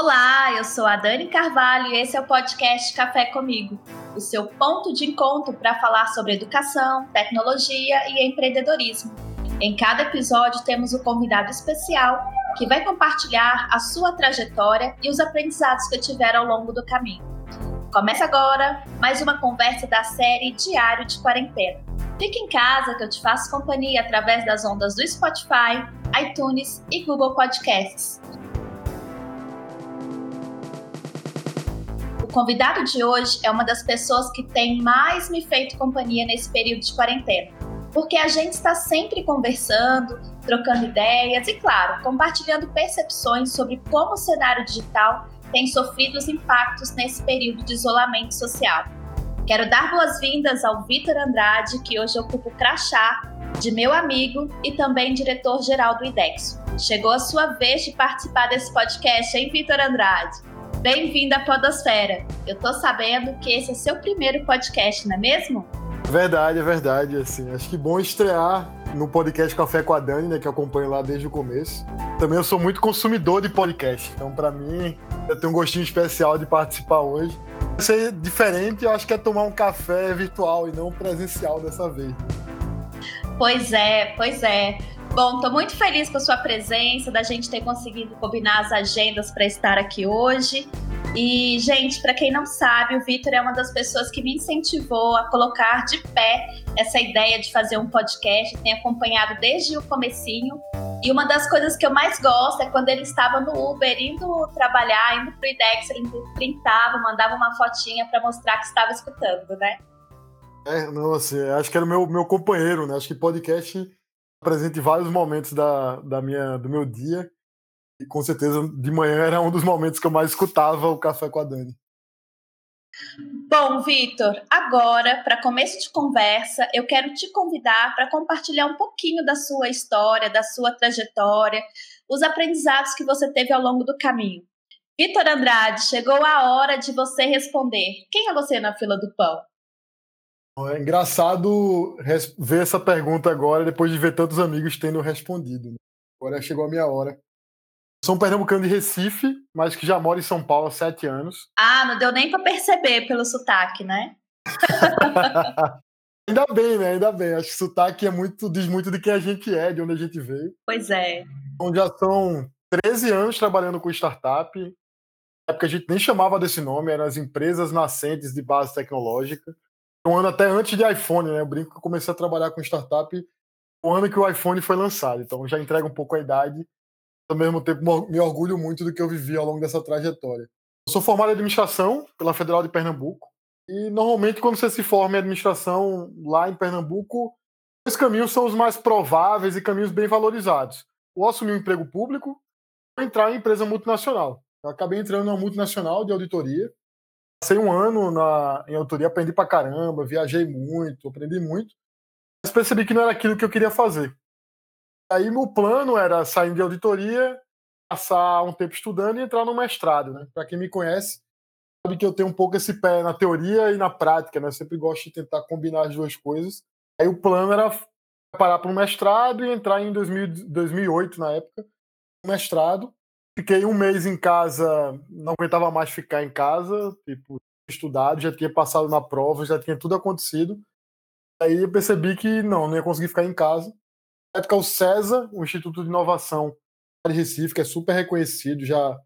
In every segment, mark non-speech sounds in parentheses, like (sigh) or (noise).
Olá, eu sou a Dani Carvalho e esse é o podcast Café Comigo, o seu ponto de encontro para falar sobre educação, tecnologia e empreendedorismo. Em cada episódio temos um convidado especial que vai compartilhar a sua trajetória e os aprendizados que tiveram ao longo do caminho. Começa agora mais uma conversa da série Diário de Quarentena. Fique em casa que eu te faço companhia através das ondas do Spotify, iTunes e Google Podcasts. Convidado de hoje é uma das pessoas que tem mais me feito companhia nesse período de quarentena, porque a gente está sempre conversando, trocando ideias e, claro, compartilhando percepções sobre como o cenário digital tem sofrido os impactos nesse período de isolamento social. Quero dar boas-vindas ao Vitor Andrade, que hoje ocupa o crachá de meu amigo e também diretor-geral do IDEX. Chegou a sua vez de participar desse podcast, hein, Vitor Andrade? Bem-vindo à Podosfera. Eu tô sabendo que esse é seu primeiro podcast, não é mesmo? Verdade, é verdade. Assim, acho que bom estrear no podcast Café com a Dani, né, que eu acompanho lá desde o começo. Também eu sou muito consumidor de podcast, então para mim eu tenho um gostinho especial de participar hoje. Vai ser diferente, eu acho que é tomar um café virtual e não presencial dessa vez. Pois é, pois é. Bom, estou muito feliz com a sua presença, da gente ter conseguido combinar as agendas para estar aqui hoje. E, gente, para quem não sabe, o Vitor é uma das pessoas que me incentivou a colocar de pé essa ideia de fazer um podcast, tem acompanhado desde o comecinho. E uma das coisas que eu mais gosto é quando ele estava no Uber, indo trabalhar, indo pro IDEX, ele printava, mandava uma fotinha para mostrar que estava escutando, né? É, não, assim, acho que era o meu, meu companheiro, né? Acho que podcast presente em vários momentos da, da minha, do meu dia. E com certeza de manhã era um dos momentos que eu mais escutava o Café com a Dani. Bom, Vitor, agora, para começo de conversa, eu quero te convidar para compartilhar um pouquinho da sua história, da sua trajetória, os aprendizados que você teve ao longo do caminho. Vitor Andrade, chegou a hora de você responder. Quem é você na fila do pão? É engraçado ver essa pergunta agora, depois de ver tantos amigos tendo respondido. Né? Agora chegou a minha hora. Sou um pernambucano de Recife, mas que já mora em São Paulo há sete anos. Ah, não deu nem para perceber pelo sotaque, né? (laughs) Ainda bem, né? Ainda bem. Acho que sotaque é muito, diz muito de quem a gente é, de onde a gente veio. Pois é. Então já são 13 anos trabalhando com startup. Na época a gente nem chamava desse nome, eram as empresas nascentes de base tecnológica um ano até antes de iPhone, né? Eu brinco que eu comecei a trabalhar com startup o ano que o iPhone foi lançado. Então já entrega um pouco a idade. Ao mesmo tempo, me orgulho muito do que eu vivi ao longo dessa trajetória. Eu sou formado em administração pela Federal de Pernambuco. E normalmente, quando você se forma em administração lá em Pernambuco, dois caminhos são os mais prováveis e caminhos bem valorizados. Ou assumir um emprego público ou entrar em empresa multinacional. Eu acabei entrando numa multinacional de auditoria Passei um ano na, em autoria, aprendi pra caramba, viajei muito, aprendi muito, mas percebi que não era aquilo que eu queria fazer. Aí meu plano era sair de auditoria, passar um tempo estudando e entrar no mestrado, né? Para quem me conhece, sabe que eu tenho um pouco esse pé na teoria e na prática, né? Eu sempre gosto de tentar combinar as duas coisas. Aí o plano era preparar para um mestrado e entrar em 2000, 2008, na época, um mestrado. Fiquei um mês em casa, não aguentava mais ficar em casa, tipo, estudado, já tinha passado na prova, já tinha tudo acontecido. Aí eu percebi que não, não ia conseguir ficar em casa. Na época, o CESA, o Instituto de Inovação de Recife, que é super reconhecido, já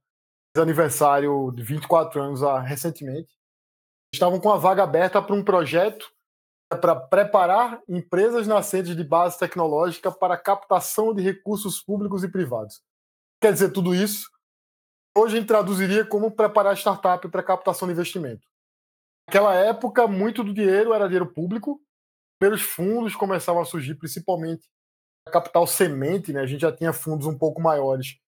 fez aniversário de 24 anos ah, recentemente, estavam com a vaga aberta para um projeto para preparar empresas nascentes de base tecnológica para captação de recursos públicos e privados quer dizer tudo isso? Hoje a gente traduziria como preparar startup para captação de investimento. Naquela época, muito do dinheiro era dinheiro público, primeiros fundos começavam a surgir, principalmente capital semente, né? a gente já tinha fundos um pouco maiores,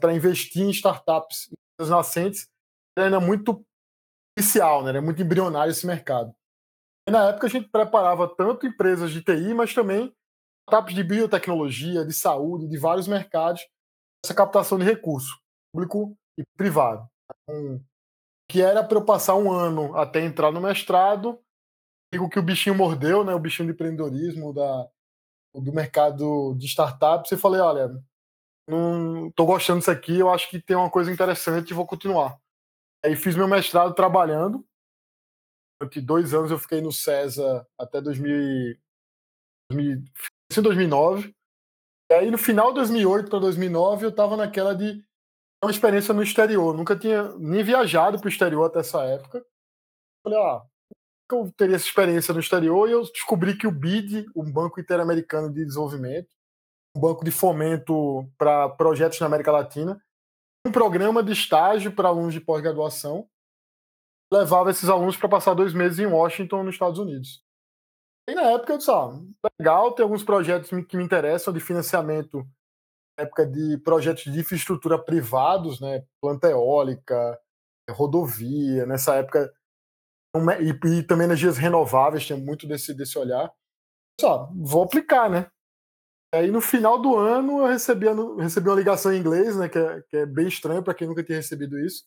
para investir em startups nascentes era ainda muito inicial, né? era muito embrionário esse mercado. E na época a gente preparava tanto empresas de TI, mas também startups de biotecnologia, de saúde, de vários mercados, essa captação de recurso público e privado. Então, que era para eu passar um ano até entrar no mestrado, digo que o bichinho mordeu, né, o bichinho de empreendedorismo da, do mercado de startups, e falei, olha, não tô gostando disso aqui, eu acho que tem uma coisa interessante e vou continuar. Aí fiz meu mestrado trabalhando. Durante dois anos eu fiquei no César até 2000, 2009. E aí no final de 2008 para 2009 eu estava naquela de uma experiência no exterior. Nunca tinha nem viajado para o exterior até essa época. Falei, ah, eu teria essa experiência no exterior e eu descobri que o BID, o Banco Interamericano de Desenvolvimento, um banco de fomento para projetos na América Latina, um programa de estágio para alunos de pós-graduação, levava esses alunos para passar dois meses em Washington, nos Estados Unidos. E na época eu disse, ah, legal, tem alguns projetos que me interessam de financiamento, época de projetos de infraestrutura privados, né, planta eólica, rodovia, nessa época, e, e também energias renováveis, tinha muito desse, desse olhar. Só, vou aplicar, né? Aí no final do ano eu recebi, recebi uma ligação em inglês, né, que é, que é bem estranho para quem nunca tinha recebido isso,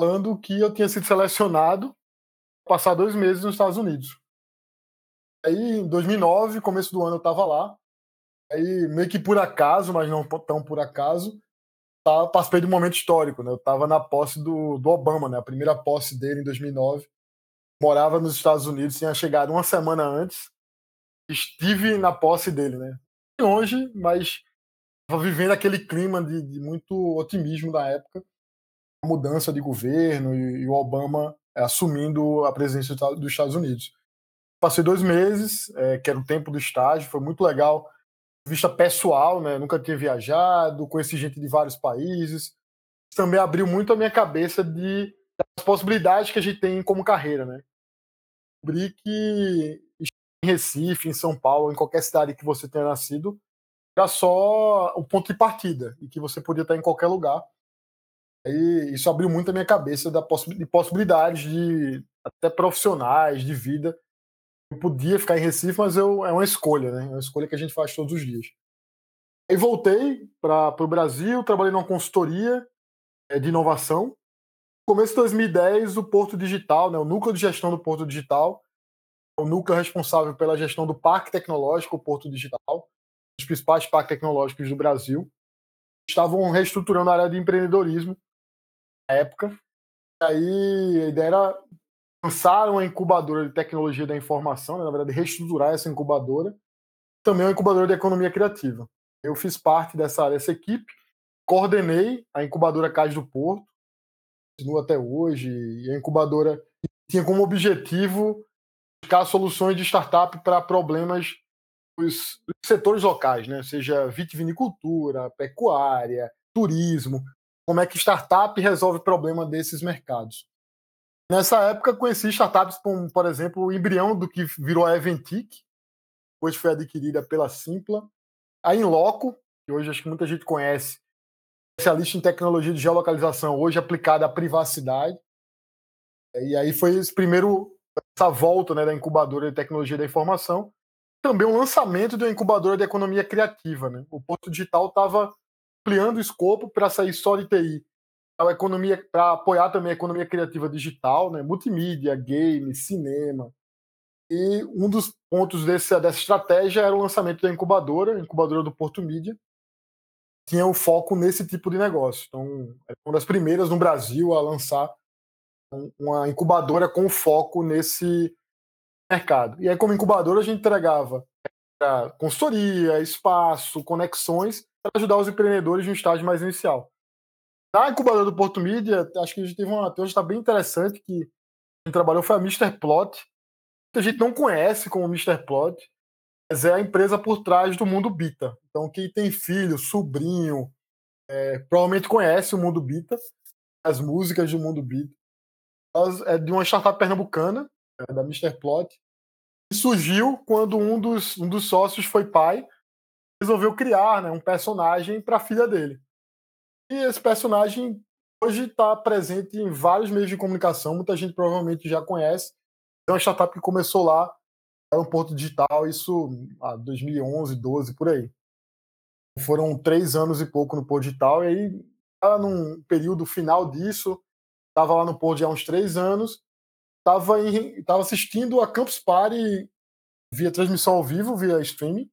falando que eu tinha sido selecionado passar dois meses nos Estados Unidos. Aí em 2009, começo do ano eu estava lá, aí meio que por acaso, mas não tão por acaso, tá, participei de um momento histórico, né? Eu estava na posse do, do Obama, né? A primeira posse dele em 2009. Morava nos Estados Unidos, tinha chegado uma semana antes. Estive na posse dele, né? longe, mas estava vivendo aquele clima de, de, muito otimismo da época, a mudança de governo e, e o Obama é, assumindo a presidência dos Estados Unidos. Passei dois meses, é, que era o tempo do estágio, foi muito legal, vista pessoal, né? Nunca tinha viajado, conheci gente de vários países. Também abriu muito a minha cabeça de das possibilidades que a gente tem como carreira, né? Descobri que em Recife, em São Paulo, em qualquer cidade que você tenha nascido, era só o ponto de partida e que você podia estar em qualquer lugar. E isso abriu muito a minha cabeça de possibilidades de até profissionais, de vida. Eu podia ficar em Recife, mas eu, é uma escolha, né? É uma escolha que a gente faz todos os dias. Aí voltei para o Brasil, trabalhei numa consultoria é, de inovação. No começo de 2010, o Porto Digital, né, o núcleo de gestão do Porto Digital, o núcleo responsável pela gestão do Parque Tecnológico Porto Digital, os principais parques tecnológicos do Brasil, estavam reestruturando a área de empreendedorismo na época. E aí a ideia era lançar uma incubadora de tecnologia da informação, né, na verdade, reestruturar essa incubadora, também uma incubadora de economia criativa. Eu fiz parte dessa, dessa equipe, coordenei a incubadora Cais do Porto, continua até hoje, e a incubadora tinha como objetivo buscar soluções de startup para problemas dos, setores locais, né? seja vitivinicultura, pecuária, turismo, como é que startup resolve problema desses mercados. Nessa época conheci startups como, por exemplo, o embrião do que virou a Eventic, depois foi adquirida pela Simpla, a Inloco, que hoje acho que muita gente conhece, especialista em tecnologia de geolocalização, hoje aplicada à privacidade. E aí foi esse primeiro essa volta né, da incubadora de tecnologia da informação, também o lançamento de uma incubadora de economia criativa. Né? O Porto Digital estava ampliando o escopo para sair só de TI, para economia, para apoiar também a economia criativa digital, né? multimídia, game, cinema. E um dos pontos desse, dessa estratégia era o lançamento da incubadora, a incubadora do Porto Mídia, tinha um foco nesse tipo de negócio. Então, é uma das primeiras no Brasil a lançar uma incubadora com foco nesse mercado. E aí, como incubadora, a gente entregava consultoria, espaço, conexões para ajudar os empreendedores no estágio mais inicial. Na incubadora do Porto Mídia, acho que a gente teve uma está bem interessante que a gente trabalhou foi a Mr. Plot. A gente não conhece como Mr. Plot, mas é a empresa por trás do Mundo Bita. Então, quem tem filho, sobrinho, é, provavelmente conhece o Mundo Bita, as músicas do Mundo Bita é de uma startup pernambucana, é, da Mr. Plot, que surgiu quando um dos, um dos sócios foi pai, resolveu criar né, um personagem para a filha dele. E esse personagem hoje está presente em vários meios de comunicação, muita gente provavelmente já conhece. É uma startup que começou lá, era um porto digital, isso há 2011, 12, por aí. Foram três anos e pouco no porto digital, e aí, num período final disso, estava lá no Porto já há uns três anos, estava tava assistindo a Campus Party via transmissão ao vivo, via streaming,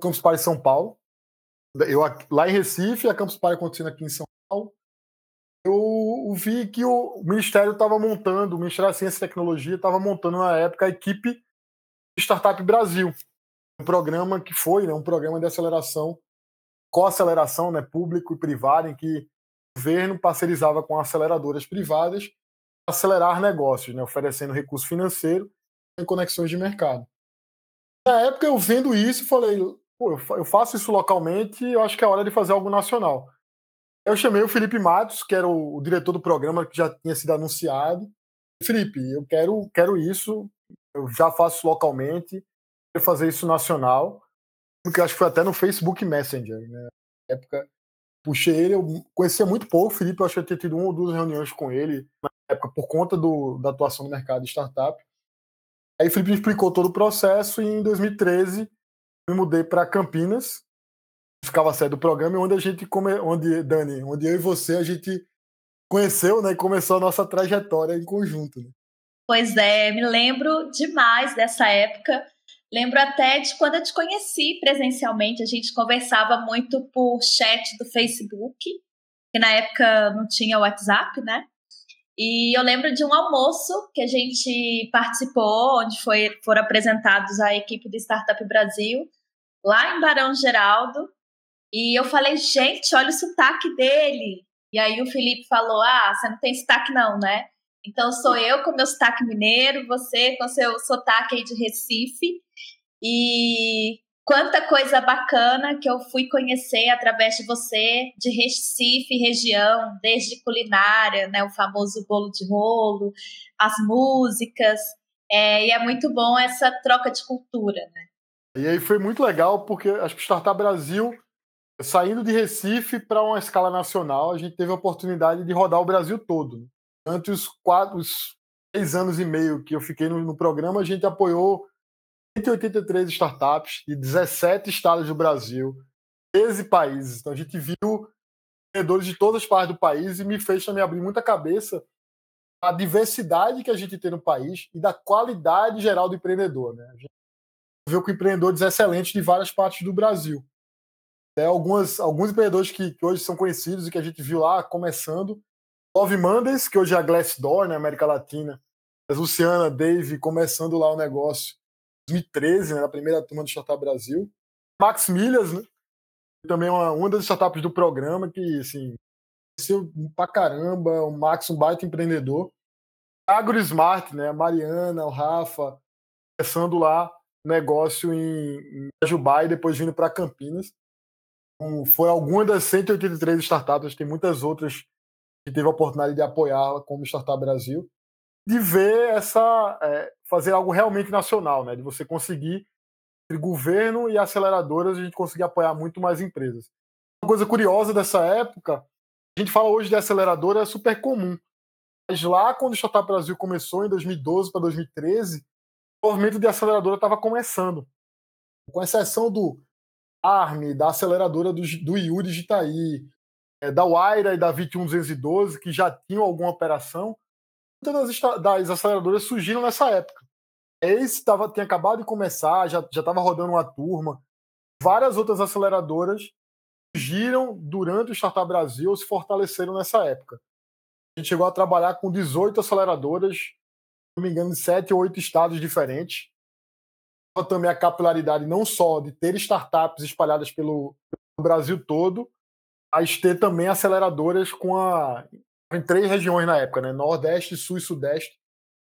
Campus Party São Paulo, eu, lá em Recife, a Campus Party acontecendo aqui em São Paulo, eu vi que o Ministério estava montando, o Ministério da Ciência e Tecnologia estava montando na época a equipe Startup Brasil, um programa que foi né, um programa de aceleração, co-aceleração né, público e privado, em que o governo parcerizava com aceleradoras privadas para acelerar negócios, né, oferecendo recurso financeiro e conexões de mercado. Na época, eu vendo isso, falei, eu faço isso localmente e eu acho que é hora de fazer algo nacional. Eu chamei o Felipe Matos, que era o, o diretor do programa que já tinha sido anunciado. Felipe, eu quero, quero isso, eu já faço localmente, quero fazer isso nacional, porque acho que foi até no Facebook Messenger, né? Na época, puxei ele, eu conhecia muito pouco o Felipe, eu acho que eu tinha tido uma ou duas reuniões com ele na época, por conta do, da atuação no mercado de startup. Aí o Felipe explicou todo o processo e em 2013 me mudei para Campinas, ficava sede do programa, onde a gente, come, onde, Dani, onde eu e você, a gente conheceu, né, e começou a nossa trajetória em conjunto. Né? Pois é, me lembro demais dessa época. Lembro até de quando eu te conheci presencialmente, a gente conversava muito por chat do Facebook, que na época não tinha WhatsApp, né? E eu lembro de um almoço que a gente participou, onde foi, foram apresentados a equipe do Startup Brasil, lá em Barão Geraldo. E eu falei, gente, olha o sotaque dele. E aí o Felipe falou: Ah, você não tem sotaque, não, né? Então sou eu com meu sotaque mineiro, você com seu sotaque aí de Recife. E quanta coisa bacana que eu fui conhecer através de você, de Recife, região, desde culinária, né, o famoso bolo de rolo, as músicas, é, e é muito bom essa troca de cultura, né? E aí foi muito legal porque acho que Startup Brasil saindo de Recife para uma escala nacional, a gente teve a oportunidade de rodar o Brasil todo. Né? Durante os quatro, os três anos e meio que eu fiquei no, no programa, a gente apoiou 183 startups de 17 estados do Brasil, 13 países. Então a gente viu empreendedores de todas as partes do país e me fez também abrir muita cabeça a diversidade que a gente tem no país e da qualidade geral do empreendedor. Né? A gente viu com empreendedores excelentes de várias partes do Brasil. Até algumas, alguns empreendedores que, que, hoje são conhecidos e que a gente viu lá começando. Love Mondays, que hoje é a Glassdoor, na né, América Latina. A Luciana, Dave, começando lá o negócio. 2013, né, na primeira turma do Startup Brasil. Max Milhas, né, também uma, uma das startups do programa, que assim, cresceu pra caramba. O Max, um baita empreendedor. Agro Smart, né, a Mariana, o Rafa, começando lá negócio em, em Ajubá e depois vindo para Campinas foi alguma das 183 startups, tem muitas outras que teve a oportunidade de apoiá-la, como Startup Brasil, de ver essa. É, fazer algo realmente nacional, né? De você conseguir, entre governo e aceleradoras, a gente conseguir apoiar muito mais empresas. Uma coisa curiosa dessa época, a gente fala hoje de aceleradora, é super comum. Mas lá, quando o Startup Brasil começou, em 2012 para 2013, o movimento de aceleradora estava começando. Com exceção do ARM, da aceleradora do, do Yuri de Itaí, é, da Waira e da 21212, que já tinham alguma operação, muitas das, das aceleradoras surgiram nessa época. Esse tava, tinha acabado de começar, já estava rodando uma turma. Várias outras aceleradoras surgiram durante o Startup Brasil se fortaleceram nessa época. A gente chegou a trabalhar com 18 aceleradoras, não me engano, em 7 ou 8 estados diferentes também a capilaridade não só de ter startups espalhadas pelo, Brasil todo, mas ter também aceleradoras com a em três regiões na época, né? Nordeste, Sul e Sudeste.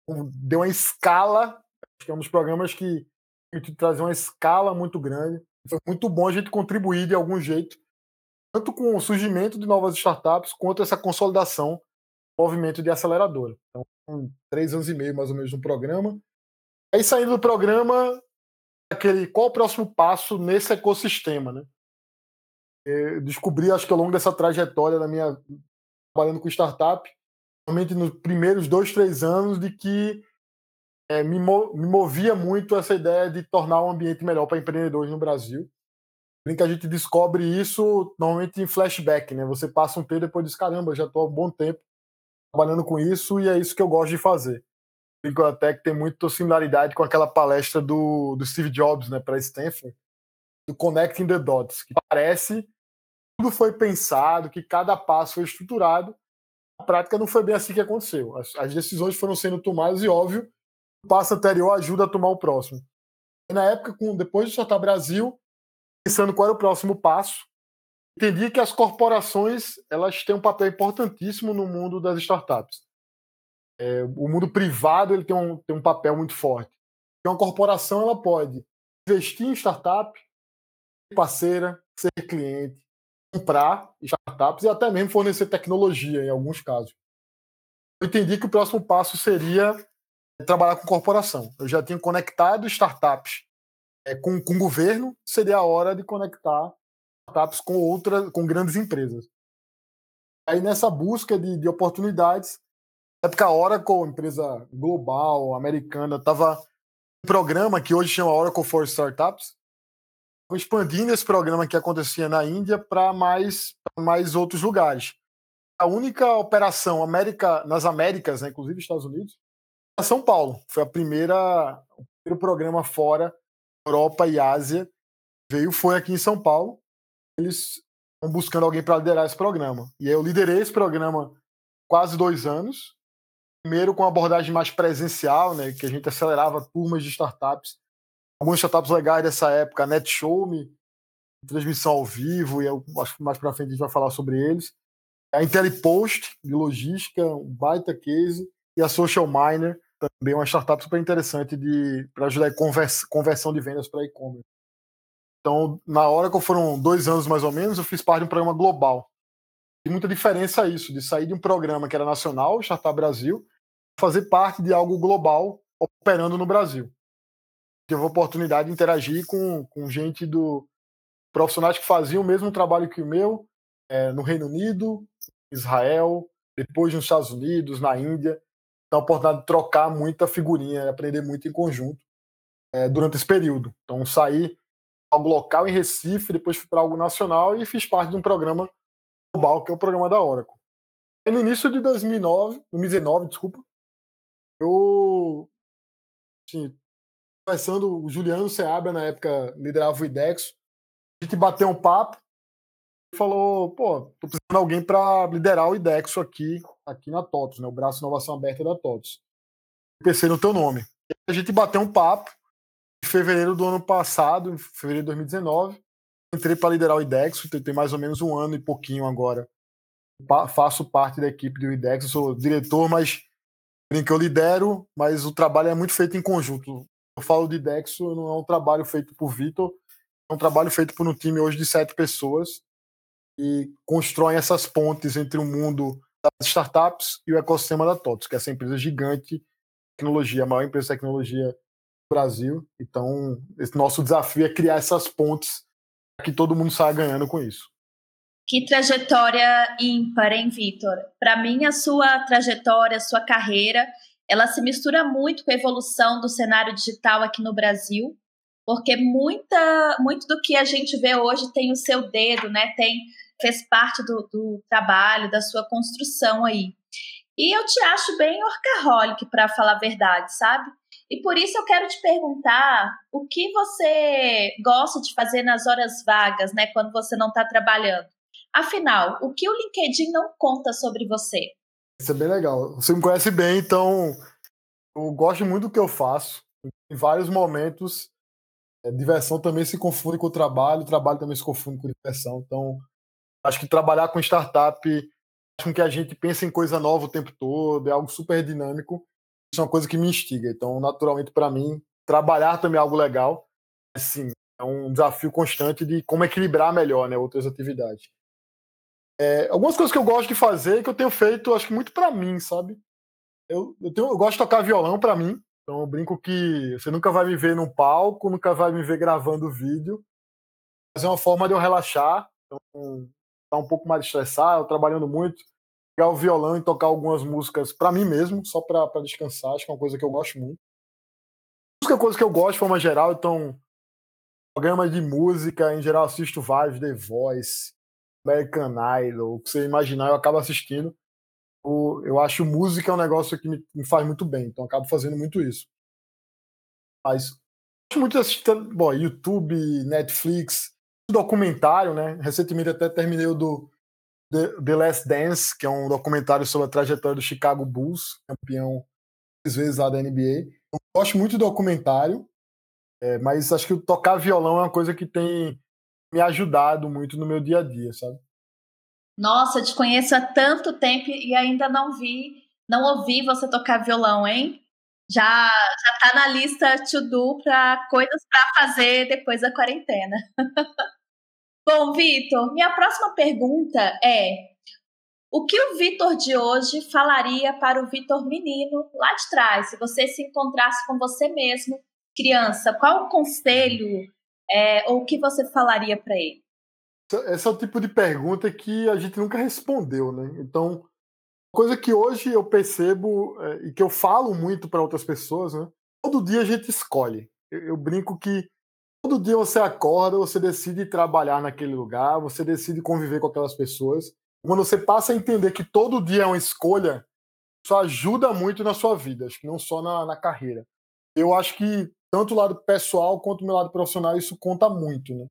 Deu uma escala, acho que é um dos programas que, trazia uma escala muito grande. Foi muito bom a gente contribuir de algum jeito, tanto com o surgimento de novas startups, quanto essa consolidação do movimento de aceleradora. Então, três anos e meio mais ou menos no programa. Aí saindo do programa, aquele qual o próximo passo nesse ecossistema, né? Eu descobri, acho que ao longo dessa trajetória da minha trabalhando com startup, realmente nos primeiros dois, três anos, de que é, me, me movia muito essa ideia de tornar um ambiente melhor para empreendedores no Brasil. Que a gente descobre isso normalmente em flashback, né? Você passa um tempo depois diz, caramba, já estou há um bom tempo trabalhando com isso e é isso que eu gosto de fazer até que tem muita similaridade com aquela palestra do, do Steve Jobs, né, para Stanford. do connecting the dots, que parece que tudo foi pensado, que cada passo foi estruturado. Na prática não foi bem assim que aconteceu. As, as decisões foram sendo tomadas e, óbvio, o passo anterior ajuda a tomar o próximo. E na época, com, depois de Startup Brasil, pensando qual era o próximo passo, entendi que as corporações elas têm um papel importantíssimo no mundo das startups. É, o mundo privado ele tem um, tem um papel muito forte. E uma corporação ela pode investir em startup, ser parceira, ser cliente, comprar startups e até mesmo fornecer tecnologia em alguns casos. Eu entendi que o próximo passo seria trabalhar com corporação. Eu já tinha conectado startups é, com, com o governo, seria a hora de conectar startups com outras, com grandes empresas. Aí nessa busca de, de oportunidades, na época a Oracle, empresa global, americana, estava um programa que hoje chama Oracle for Startups, expandindo esse programa que acontecia na Índia para mais, mais outros lugares. A única operação América, nas Américas, né, inclusive Estados Unidos, é São Paulo. Foi a primeira, o primeiro programa fora Europa e Ásia. Veio, foi aqui em São Paulo. Eles estão buscando alguém para liderar esse programa. E aí eu liderei esse programa quase dois anos. Primeiro com uma abordagem mais presencial, né, que a gente acelerava turmas de startups algumas startups legais dessa época, a NetShowme, transmissão ao vivo, e eu acho que mais para frente a gente vai falar sobre eles. A IntelliPost, de logística, um baita case, e a Social Miner, também uma startup super interessante para ajudar em convers, conversão de vendas para e-commerce. Então, na hora que foram dois anos mais ou menos, eu fiz parte de um programa global. E muita diferença isso, de sair de um programa que era nacional, Startup Brasil, fazer parte de algo global operando no Brasil tive a oportunidade de interagir com, com gente do profissionais que faziam o mesmo trabalho que o meu é, no Reino Unido, Israel, depois nos Estados Unidos, na Índia. Então, a oportunidade de trocar muita figurinha, aprender muito em conjunto é, durante esse período. Então, saí algo local em Recife, depois fui para algo nacional e fiz parte de um programa global, que é o programa da Oracle. E no início de 2009, 2019, desculpa, eu assim, conversando, o Juliano Seabra, na época, liderava o IDEX. A gente bateu um papo e falou: pô, tô precisando de alguém para liderar o IDEXO aqui, aqui na TOTOS, né, o braço inovação aberta da TOTOS. Pensei no teu nome. A gente bateu um papo em fevereiro do ano passado, em fevereiro de 2019. Entrei para liderar o IDEXO, tem mais ou menos um ano e pouquinho agora. Faço parte da equipe do IDEX, sou diretor, mas que eu lidero, mas o trabalho é muito feito em conjunto eu falo de Dexo, não é um trabalho feito por Vitor, é um trabalho feito por um time hoje de sete pessoas e constroem essas pontes entre o mundo das startups e o ecossistema da TOTS, que é essa empresa gigante, tecnologia, a maior empresa de tecnologia Brasil. Então, esse nosso desafio é criar essas pontes para que todo mundo saia ganhando com isso. Que trajetória ímpar, hein, Vitor? Para mim, a sua trajetória, a sua carreira ela se mistura muito com a evolução do cenário digital aqui no Brasil, porque muita, muito do que a gente vê hoje tem o seu dedo, né? Tem fez parte do, do trabalho, da sua construção aí. E eu te acho bem orcaholic, para falar a verdade, sabe? E por isso eu quero te perguntar o que você gosta de fazer nas horas vagas, né? Quando você não está trabalhando. Afinal, o que o LinkedIn não conta sobre você? Isso é bem legal. Você me conhece bem, então eu gosto muito do que eu faço. Em vários momentos, a diversão também se confunde com o trabalho, o trabalho também se confunde com diversão. Então, acho que trabalhar com startup faz com que a gente pense em coisa nova o tempo todo, é algo super dinâmico. É uma coisa que me instiga. Então, naturalmente, para mim, trabalhar também é algo legal. Assim, é um desafio constante de como equilibrar melhor né, outras atividades. É, algumas coisas que eu gosto de fazer que eu tenho feito, acho que muito para mim, sabe? Eu, eu, tenho, eu gosto de tocar violão para mim, então eu brinco que você nunca vai me ver num palco, nunca vai me ver gravando vídeo, mas é uma forma de eu relaxar, então tá um pouco mais estressado, trabalhando muito, pegar o violão e tocar algumas músicas para mim mesmo, só para descansar, acho que é uma coisa que eu gosto muito. Música é coisa que eu gosto de forma geral, então programas de música, em geral assisto vários, The Voice, American Idol, o que você imaginar, eu acabo assistindo. Eu, eu acho música é um negócio que me, me faz muito bem, então acabo fazendo muito isso. Mas gosto muito de assistir bom, YouTube, Netflix, documentário, né? Recentemente até terminei o do The, Last Dance, que é um documentário sobre a trajetória do Chicago Bulls, campeão às vezes lá da NBA. Eu gosto muito de documentário, é, mas acho que tocar violão é uma coisa que tem me ajudado muito no meu dia a dia, sabe? Nossa, te conheço há tanto tempo e ainda não vi, não ouvi você tocar violão, hein? Já já tá na lista to do para coisas para fazer depois da quarentena. (laughs) Bom, Vitor, minha próxima pergunta é: o que o Vitor de hoje falaria para o Vitor menino lá de trás, se você se encontrasse com você mesmo, criança? Qual o conselho é, ou o que você falaria para ele? Esse é o tipo de pergunta que a gente nunca respondeu, né? Então, coisa que hoje eu percebo é, e que eu falo muito para outras pessoas, né? Todo dia a gente escolhe. Eu, eu, brinco que todo dia você acorda, você decide trabalhar naquele lugar, você decide conviver com aquelas pessoas. Quando você passa a entender que todo dia é uma escolha, isso ajuda muito na sua vida, acho que não só na, na carreira. Eu acho que tanto o lado pessoal quanto o meu lado profissional isso conta muito, né?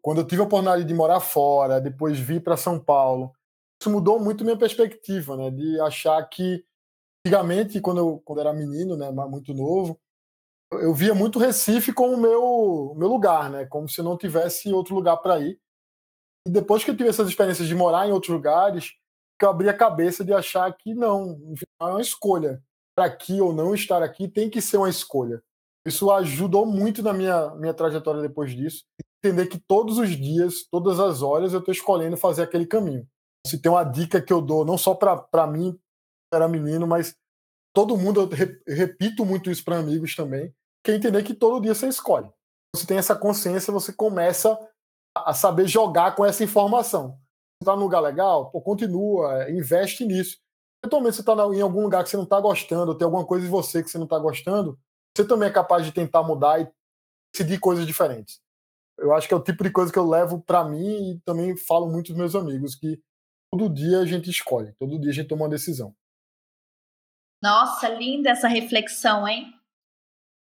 quando eu tive a oportunidade de morar fora, depois vir para São Paulo, isso mudou muito minha perspectiva, né? De achar que antigamente, quando eu quando era menino, né, muito novo, eu via muito Recife como meu meu lugar, né? Como se não tivesse outro lugar para ir. E depois que eu tive essas experiências de morar em outros lugares, que eu abri a cabeça de achar que não, é uma escolha. Para aqui ou não estar aqui tem que ser uma escolha. Isso ajudou muito na minha, minha trajetória depois disso. Entender que todos os dias, todas as horas, eu estou escolhendo fazer aquele caminho. Se tem uma dica que eu dou, não só para mim, era menino, mas todo mundo, eu repito muito isso para amigos também, que é entender que todo dia você escolhe. Você tem essa consciência, você começa a saber jogar com essa informação. Você está num lugar legal? Pô, continua, investe nisso. Eventualmente você está em algum lugar que você não está gostando, tem alguma coisa em você que você não está gostando, você também é capaz de tentar mudar e decidir coisas diferentes. Eu acho que é o tipo de coisa que eu levo para mim e também falo muito dos meus amigos, que todo dia a gente escolhe, todo dia a gente toma uma decisão. Nossa, linda essa reflexão, hein?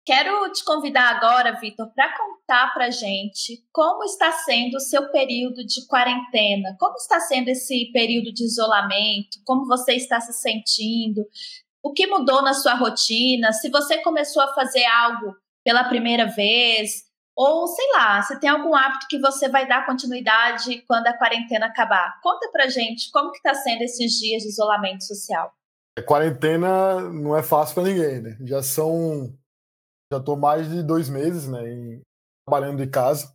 Quero te convidar agora, Vitor, para contar para gente como está sendo o seu período de quarentena, como está sendo esse período de isolamento, como você está se sentindo, o que mudou na sua rotina, se você começou a fazer algo pela primeira vez, ou sei lá, se tem algum hábito que você vai dar continuidade quando a quarentena acabar. Conta pra gente como que tá sendo esses dias de isolamento social. A quarentena não é fácil para ninguém, né? Já são. Já tô mais de dois meses, né? Em, trabalhando de casa.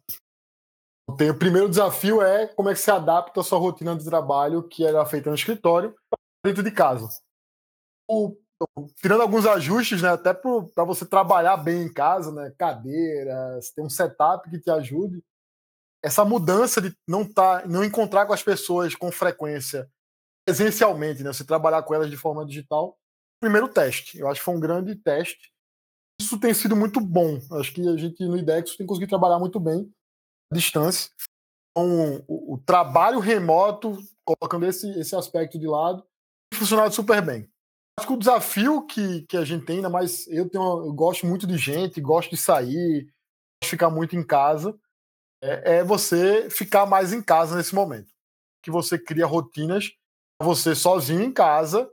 Tem, o primeiro desafio é como é que se adapta a sua rotina de trabalho, que era feita no escritório, dentro de casa o, tirando alguns ajustes, né, até para você trabalhar bem em casa, né, cadeiras, ter um setup que te ajude. Essa mudança de não tá, não encontrar com as pessoas com frequência presencialmente, né, você trabalhar com elas de forma digital, primeiro teste. Eu acho que foi um grande teste. Isso tem sido muito bom. Acho que a gente no IDEX tem conseguido trabalhar muito bem à distância. Então, o, o trabalho remoto, colocando esse, esse aspecto de lado, tem funcionado super bem acho que o desafio que, que a gente tem, ainda mais eu, tenho, eu gosto muito de gente, gosto de sair, gosto de ficar muito em casa, é, é você ficar mais em casa nesse momento. Que você cria rotinas, você sozinho em casa,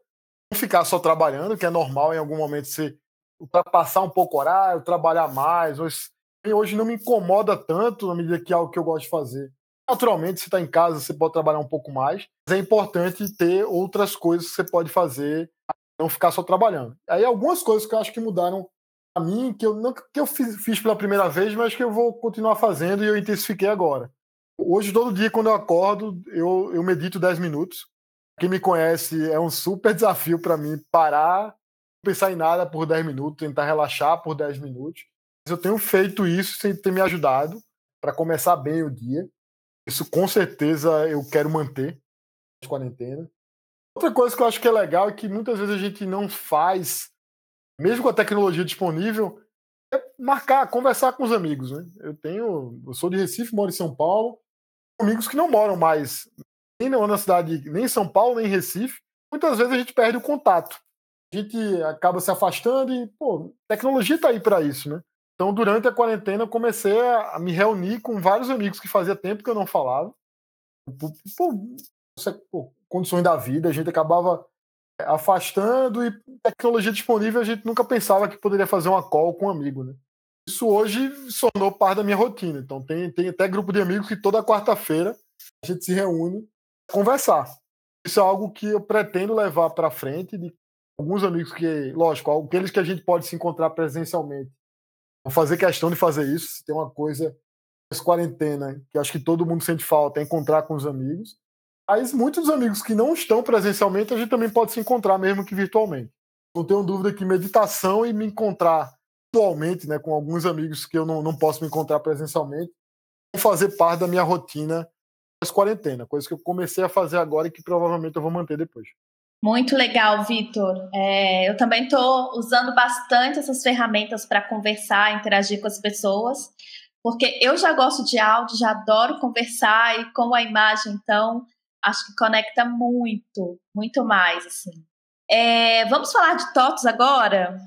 não ficar só trabalhando, que é normal em algum momento você ultrapassar um pouco o horário, trabalhar mais. Hoje, hoje não me incomoda tanto na medida que é algo que eu gosto de fazer. Naturalmente, se está em casa, você pode trabalhar um pouco mais, mas é importante ter outras coisas que você pode fazer não ficar só trabalhando. Aí algumas coisas que eu acho que mudaram a mim, que eu não que eu fiz, fiz pela primeira vez, mas que eu vou continuar fazendo e eu intensifiquei agora. Hoje, todo dia, quando eu acordo, eu, eu medito 10 minutos. Quem me conhece, é um super (laughs) desafio para mim parar, pensar em nada por 10 minutos, tentar relaxar por 10 minutos. Eu tenho feito isso sem ter me ajudado para começar bem o dia. Isso com certeza eu quero manter de quarentena. Outra coisa que eu acho que é legal e que muitas vezes a gente não faz, mesmo com a tecnologia disponível, é marcar, conversar com os amigos. Né? Eu tenho, eu sou de Recife, moro em São Paulo, amigos que não moram mais nem na cidade, nem em São Paulo, nem em Recife. Muitas vezes a gente perde o contato. A gente acaba se afastando e, pô, tecnologia está aí para isso, né? Então, durante a quarentena, eu comecei a me reunir com vários amigos que fazia tempo que eu não falava. Por, por condições da vida, a gente acabava é, afastando e tecnologia disponível, a gente nunca pensava que poderia fazer uma call com um amigo, né? Isso hoje se tornou parte da minha rotina. Então, tem, tem até grupo de amigos que toda quarta-feira a gente se reúne conversar. Isso é algo que eu pretendo levar para frente de alguns amigos que, lógico, aqueles que a gente pode se encontrar presencialmente. Vou fazer questão de fazer isso. Se tem uma coisa essa quarentena que acho que todo mundo sente falta é encontrar com os amigos. Mas muitos amigos que não estão presencialmente, a gente também pode se encontrar mesmo que virtualmente. Não tenho dúvida que meditação e me encontrar virtualmente, né, com alguns amigos que eu não, não posso me encontrar presencialmente, vão fazer parte da minha rotina pós-quarentena, coisa que eu comecei a fazer agora e que provavelmente eu vou manter depois. Muito legal, Vitor. É, eu também estou usando bastante essas ferramentas para conversar, interagir com as pessoas, porque eu já gosto de áudio, já adoro conversar e com a imagem, então acho que conecta muito, muito mais. Assim. É, vamos falar de TOTOS agora?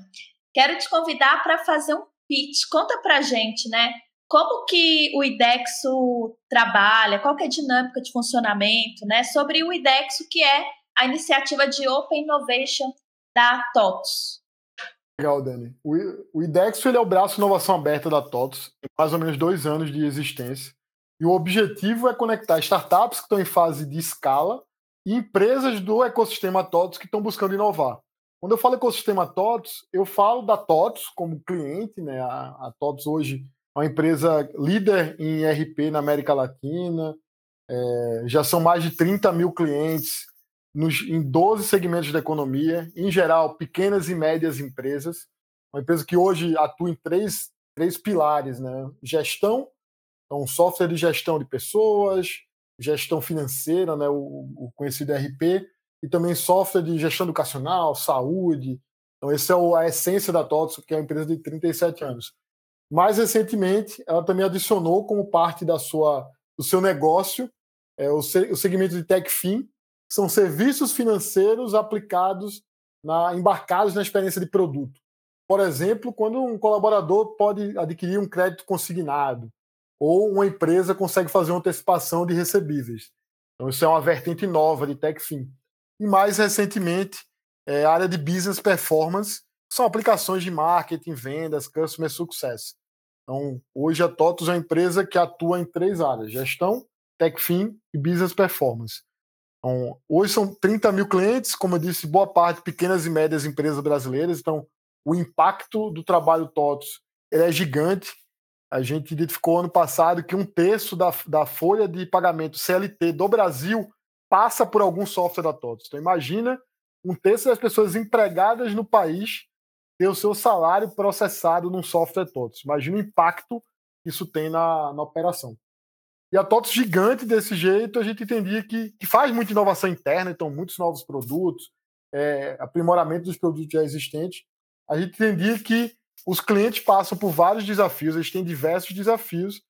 Quero te convidar para fazer um pitch. Conta para gente, né? Como que o IDEXO trabalha, qual que é a dinâmica de funcionamento, né? Sobre o IDEXO, que é a iniciativa de Open Innovation da TOTOS. Legal, Dani. O IDEXO ele é o braço inovação aberta da TOTOS, tem mais ou menos dois anos de existência. E o objetivo é conectar startups que estão em fase de escala e empresas do ecossistema TOTOS que estão buscando inovar. Quando eu falo ecossistema TOTOS, eu falo da TOTOS como cliente, né? A, a TOTOS hoje é uma empresa líder em RP na América Latina, é, já são mais de 30 mil clientes nos, em 12 segmentos da economia, em geral, pequenas e médias empresas. Uma empresa que hoje atua em três, três pilares, né? Gestão, então, software de gestão de pessoas, gestão financeira, né, o, o conhecido RP, e também software de gestão educacional, saúde. Então, essa é a essência da TOTS, que é uma empresa de 37 anos. Mais recentemente, ela também adicionou como parte da sua, do seu negócio é, o, o segmento de TechFin, são serviços financeiros aplicados, na, embarcados na experiência de produto. Por exemplo, quando um colaborador pode adquirir um crédito consignado, ou uma empresa consegue fazer uma antecipação de recebíveis. Então, isso é uma vertente nova de TechFin. E mais recentemente, é, a área de Business Performance, são aplicações de marketing, vendas, customer success. Então, hoje a TOTOS é uma empresa que atua em três áreas: gestão, TechFin e Business Performance. Então, hoje são 30 mil clientes, como eu disse, boa parte pequenas e médias empresas brasileiras. Então, o impacto do trabalho TOTOS é gigante. A gente identificou ano passado que um terço da, da folha de pagamento CLT do Brasil passa por algum software da TOTOS. Então, imagina um terço das pessoas empregadas no país ter o seu salário processado num software TOTOS. Imagina o impacto que isso tem na, na operação. E a TOTOS gigante desse jeito, a gente entendia que, que faz muita inovação interna, então muitos novos produtos, é, aprimoramento dos produtos já existentes. A gente entendia que os clientes passam por vários desafios, eles têm diversos desafios.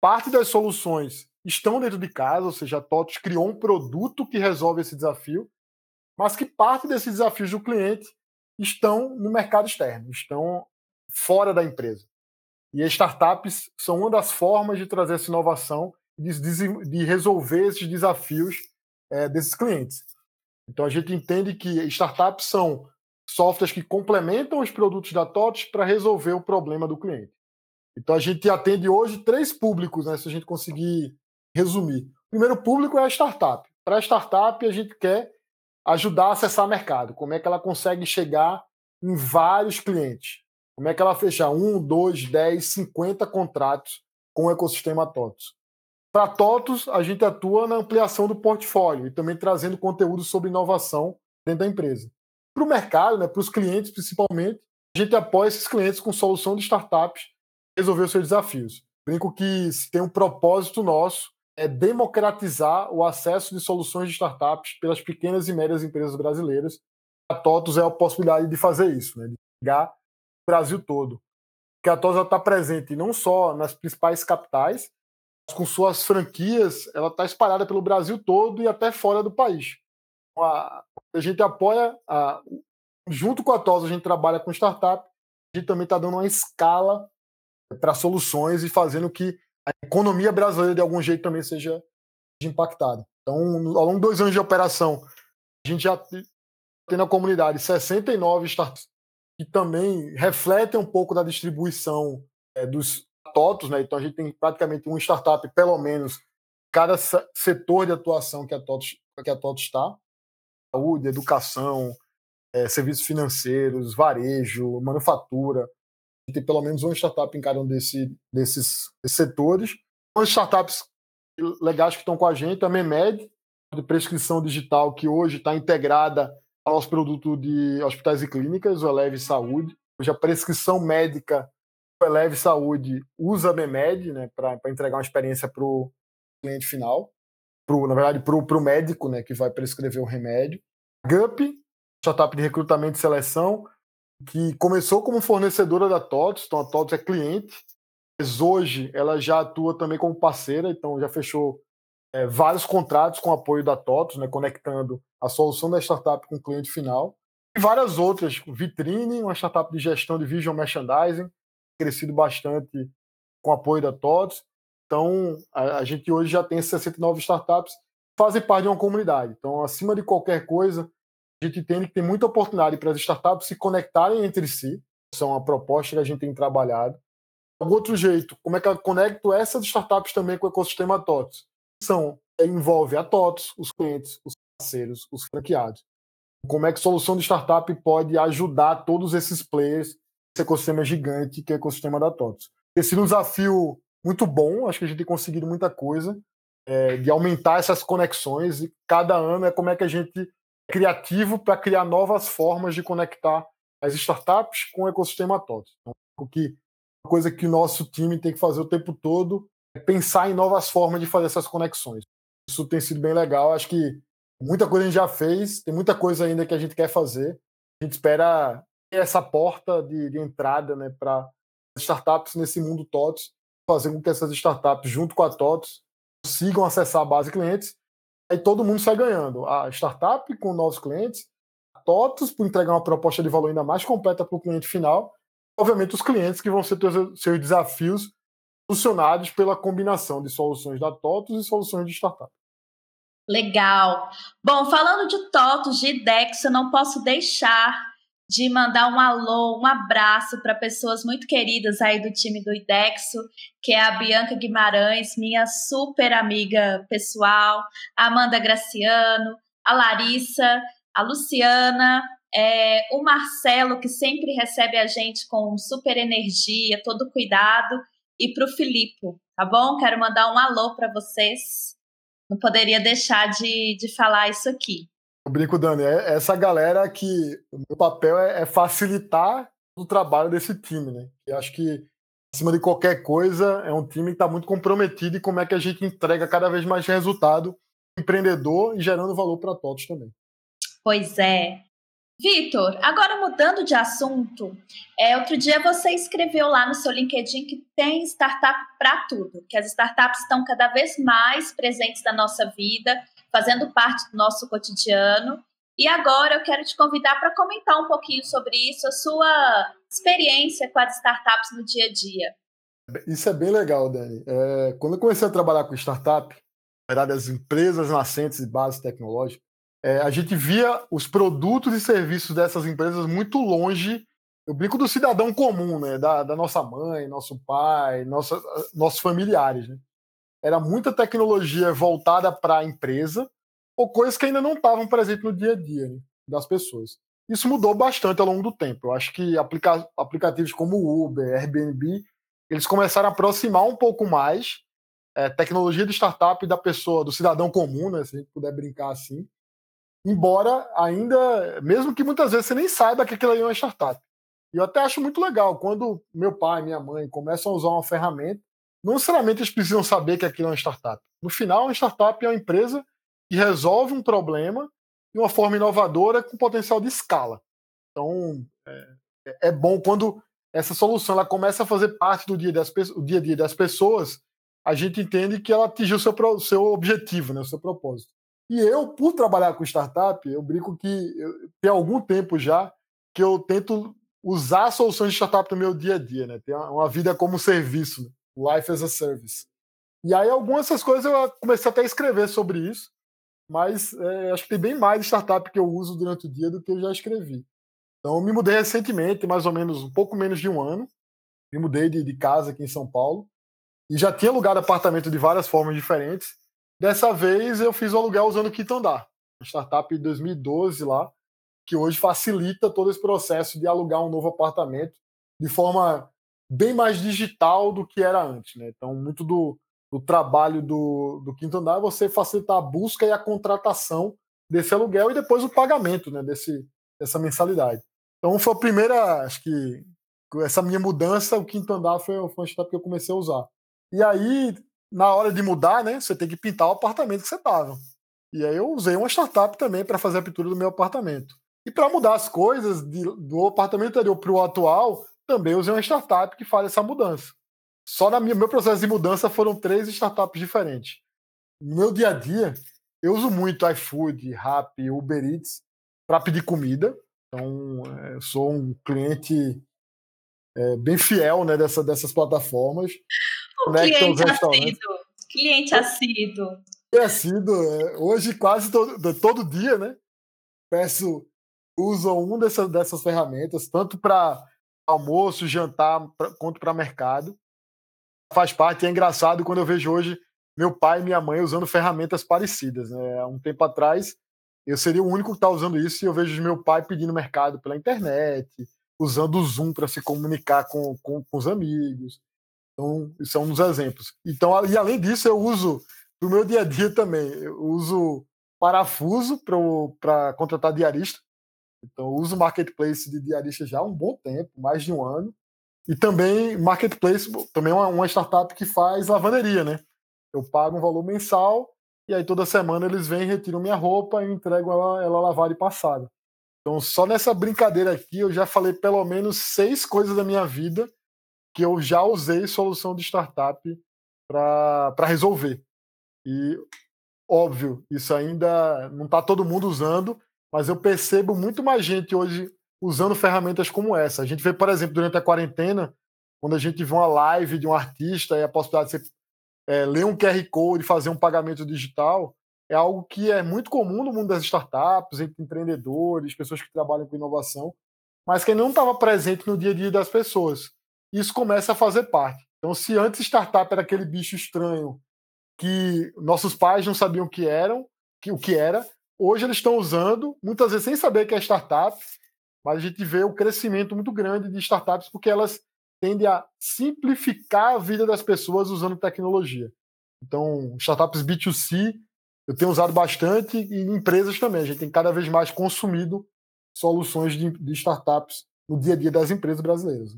Parte das soluções estão dentro de casa, ou seja, a TOTOS criou um produto que resolve esse desafio, mas que parte desses desafios do cliente estão no mercado externo, estão fora da empresa. E as startups são uma das formas de trazer essa inovação de, de, resolver esses desafios é, desses clientes. Então a gente entende que startups são softwares que complementam os produtos da TOTS para resolver o problema do cliente. Então a gente atende hoje três públicos, né, se a gente conseguir resumir. O primeiro público é a startup. Para a startup, a gente quer ajudar a acessar mercado. Como é que ela consegue chegar em vários clientes? Como é que ela fecha um, dois, dez, cinquenta contratos com o ecossistema TOTOS? Para TOTOS, a gente atua na ampliação do portfólio e também trazendo conteúdo sobre inovação dentro da empresa para o mercado, né, para os clientes principalmente, a gente apoia esses clientes com solução de startups resolver os seus desafios. Brinco que tem um propósito nosso é democratizar o acesso de soluções de startups pelas pequenas e médias empresas brasileiras. A TOTOS é a possibilidade de fazer isso, né, de chegar o Brasil todo. Porque a TOTOS está presente não só nas principais capitais, com suas franquias, ela está espalhada pelo Brasil todo e até fora do país a, a gente apoia, a, junto com a TOS, a gente trabalha com startup, a gente também está dando uma escala para soluções e fazendo que a economia brasileira de algum jeito também seja impactada. Então, ao longo de dois anos de operação, a gente já tem na comunidade 69 startups que também refletem um pouco da distribuição é, dos TOTOS, né? Então a gente tem praticamente uma startup, pelo menos, cada setor de atuação que a TOTOS, está. Saúde, educação, é, serviços financeiros, varejo, manufatura. A gente tem pelo menos uma startup em cada um desse, desses, desses setores. As startups legais que estão com a gente, a Memed, de prescrição digital, que hoje está integrada aos produtos de hospitais e clínicas, o Eleve Saúde. Hoje a prescrição médica Eleve Saúde usa a Memed né, para entregar uma experiência para o cliente final, pro, na verdade, para o médico né, que vai prescrever o remédio. GUP, startup de recrutamento e seleção, que começou como fornecedora da TOTS, então a TOTS é cliente, mas hoje ela já atua também como parceira, então já fechou é, vários contratos com apoio da TOTOS, né, conectando a solução da startup com o cliente final. E várias outras, Vitrine, uma startup de gestão de visual merchandising, crescido bastante com apoio da TOTOS. Então, a, a, gente hoje já tem 69 startups fazem parte de uma comunidade. Então, acima de qualquer coisa, a gente tem que ter muita oportunidade para as startups se conectarem entre si. Isso é uma proposta que a gente tem trabalhado. De outro jeito, como é que eu conecto essas startups também com o ecossistema TOTOS? são é, envolve a TOTOS, os clientes, os parceiros, os franqueados. Como é que a solução de startup pode ajudar todos esses players, esse ecossistema gigante que é o ecossistema da TOTOS? Esse é um desafio muito bom, acho que a gente tem conseguido muita coisa, é, de aumentar essas conexões e cada ano é como é que a gente é criativo para criar novas formas de conectar as startups com o ecossistema TOTOS. Então, o que uma coisa que o nosso time tem que fazer o tempo todo pensar em novas formas de fazer essas conexões. Isso tem sido bem legal. Acho que muita coisa a gente já fez, tem muita coisa ainda que a gente quer fazer. A gente espera essa porta de, de entrada né, para startups nesse mundo TOTS, fazer com que essas startups, junto com a TOTS, consigam acessar a base de clientes. Aí todo mundo sai ganhando. A startup com novos clientes, a TOTS por entregar uma proposta de valor ainda mais completa para o cliente final. Obviamente, os clientes que vão ser seus desafios solucionados pela combinação de soluções da TOTUS e soluções de startup. Legal. Bom, falando de TOTUS, de IDEX, eu não posso deixar de mandar um alô, um abraço para pessoas muito queridas aí do time do IDEXO, que é a Bianca Guimarães, minha super amiga pessoal, a Amanda Graciano, a Larissa, a Luciana, é, o Marcelo, que sempre recebe a gente com super energia, todo cuidado, e para o Filipe, tá bom? Quero mandar um alô para vocês. Não poderia deixar de, de falar isso aqui. Eu brinco, Dani, é essa galera que o meu papel é, é facilitar o trabalho desse time, né? Eu acho que, acima de qualquer coisa, é um time que está muito comprometido em como é que a gente entrega cada vez mais resultado empreendedor e gerando valor para todos também. Pois é. Vitor, agora mudando de assunto, é, outro dia você escreveu lá no seu LinkedIn que tem startup para tudo, que as startups estão cada vez mais presentes na nossa vida, fazendo parte do nosso cotidiano. E agora eu quero te convidar para comentar um pouquinho sobre isso, a sua experiência com as startups no dia a dia. Isso é bem legal, Dani. É, quando eu comecei a trabalhar com startup, na verdade, as empresas nascentes de base tecnológica, é, a gente via os produtos e serviços dessas empresas muito longe. Eu brinco do cidadão comum, né? Da, da nossa mãe, nosso pai, nossa, nossos familiares. Né? Era muita tecnologia voltada para a empresa ou coisas que ainda não estavam presentes no dia a dia né? das pessoas. Isso mudou bastante ao longo do tempo. Eu acho que aplica aplicativos como Uber, Airbnb, eles começaram a aproximar um pouco mais é, tecnologia de startup da pessoa, do cidadão comum, né, se a gente puder brincar assim, embora ainda, mesmo que muitas vezes você nem saiba que aquilo aí é uma startup. E eu até acho muito legal quando meu pai, minha mãe começam a usar uma ferramenta, não necessariamente eles precisam saber que aquilo é uma startup. No final, uma startup é uma empresa que resolve um problema de uma forma inovadora com potencial de escala. Então, é, é bom quando essa solução ela começa a fazer parte do dia, das, dia a dia das pessoas, a gente entende que ela atingiu o seu, seu objetivo, né, o seu propósito. E eu, por trabalhar com startup, eu brinco que eu, tem algum tempo já que eu tento usar soluções de startup no meu dia a dia, né? Ter uma vida como serviço, né? Life as a service. E aí algumas dessas coisas eu comecei até a escrever sobre isso, mas é, acho que tem bem mais startup que eu uso durante o dia do que eu já escrevi. Então eu me mudei recentemente, mais ou menos um pouco menos de um ano. Me mudei de, de casa aqui em São Paulo e já tinha alugado apartamento de várias formas diferentes. Dessa vez eu fiz o aluguel usando o Quitandar, uma startup de 2012 lá, que hoje facilita todo esse processo de alugar um novo apartamento de forma bem mais digital do que era antes. Né? Então, muito do, do trabalho do, do Quinto Andar é você facilitar a busca e a contratação desse aluguel e depois o pagamento né, desse, dessa mensalidade. Então, foi a primeira, acho que essa minha mudança, o Quinto Andar foi, foi uma que eu comecei a usar. E aí, na hora de mudar, né, você tem que pintar o apartamento que você estava. E aí eu usei uma startup também para fazer a pintura do meu apartamento. E para mudar as coisas de, do apartamento anterior para o atual, também usei uma startup que faz essa mudança. Só no meu processo de mudança foram três startups diferentes. No meu dia a dia, eu uso muito iFood, Rappi, Uber Eats para pedir comida. Então, é, eu sou um cliente é, bem fiel né, dessa, dessas plataformas. O cliente assíduo. Cliente assíduo. Assíduo. É, hoje, quase todo, todo dia, né? Peço usam um dessas, dessas ferramentas, tanto para almoço, jantar, pra, para mercado. Faz parte, é engraçado quando eu vejo hoje meu pai e minha mãe usando ferramentas parecidas. Né? Há um tempo atrás, eu seria o único que está usando isso e eu vejo meu pai pedindo mercado pela internet, usando o Zoom para se comunicar com, com, com, os amigos. Então, isso é dos exemplos. Então, e além disso, eu uso no meu dia a dia também. Eu uso parafuso para contratar diarista. Então, uso marketplace de diarista já há um bom tempo, mais de um ano. E também marketplace, também uma, uma startup que faz lavanderia, né? Eu pago um valor mensal e aí toda semana eles vêm, retiram minha roupa e entregam ela, ela lavada e passada. Então, só nessa brincadeira aqui, eu já falei pelo menos seis coisas da minha vida que eu já usei solução de startup para resolver. E, óbvio, isso ainda não está todo mundo usando, mas eu percebo muito mais gente hoje usando ferramentas como essa. A gente vê, por exemplo, durante a quarentena, quando a gente vê uma live de um artista e a possibilidade de você é, ler um QR Code e fazer um pagamento digital, é algo que é muito comum no mundo das startups, entre empreendedores, pessoas que trabalham com inovação, mas que não estava presente no dia a dia das pessoas. Isso começa a fazer parte. Então, se antes startup era aquele bicho estranho que nossos pais não sabiam o que eram, que, o que era, Hoje eles estão usando, muitas vezes sem saber que é startup, mas a gente vê o crescimento muito grande de startups porque elas tendem a simplificar a vida das pessoas usando tecnologia. Então, startups B2C eu tenho usado bastante e empresas também. A gente tem cada vez mais consumido soluções de, de startups no dia a dia das empresas brasileiras.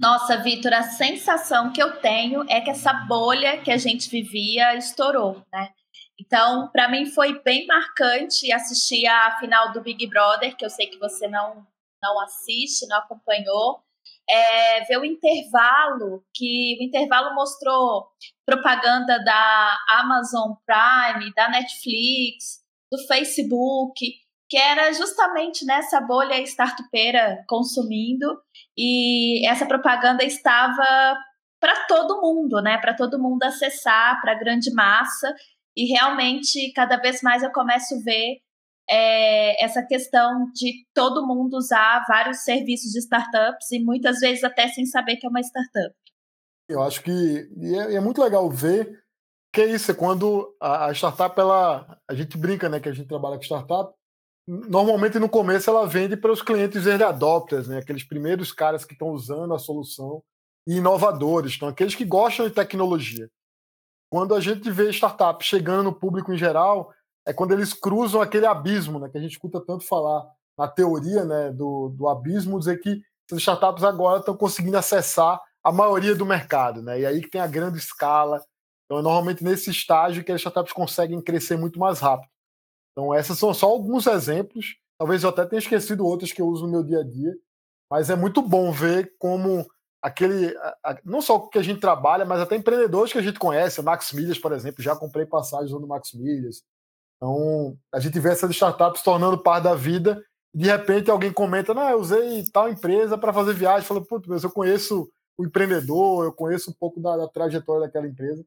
Nossa, Vitor, a sensação que eu tenho é que essa bolha que a gente vivia estourou, né? Então, para mim foi bem marcante assistir a final do Big Brother, que eu sei que você não, não assiste, não acompanhou. É, ver o intervalo, que o intervalo mostrou propaganda da Amazon Prime, da Netflix, do Facebook, que era justamente nessa bolha startupeira consumindo, e essa propaganda estava para todo mundo, né? Para todo mundo acessar, para a grande massa. E realmente, cada vez mais eu começo a ver é, essa questão de todo mundo usar vários serviços de startups e muitas vezes até sem saber que é uma startup. Eu acho que é, é muito legal ver que é isso, é quando a, a, startup, ela, a gente brinca, né, que a gente trabalha com startup, normalmente no começo ela vende para os clientes early adopters, né, aqueles primeiros caras que estão usando a solução e inovadores, então aqueles que gostam de tecnologia. Quando a gente vê startup chegando no público em geral, é quando eles cruzam aquele abismo, né, que a gente escuta tanto falar na teoria né, do, do abismo, dizer que as startups agora estão conseguindo acessar a maioria do mercado, né? E aí que tem a grande escala. Então, é normalmente nesse estágio que as startups conseguem crescer muito mais rápido. Então, esses são só alguns exemplos. Talvez eu até tenha esquecido outros que eu uso no meu dia a dia, mas é muito bom ver como aquele. não só o que a gente trabalha, mas até empreendedores que a gente conhece, Max Milhas, por exemplo, já comprei passagens usando Max Milhas. Então, a gente vê essas startups tornando parte da vida de repente alguém comenta, não, eu usei tal empresa para fazer viagem, fala, putz, mas eu conheço o empreendedor, eu conheço um pouco da, da, trajetória daquela empresa.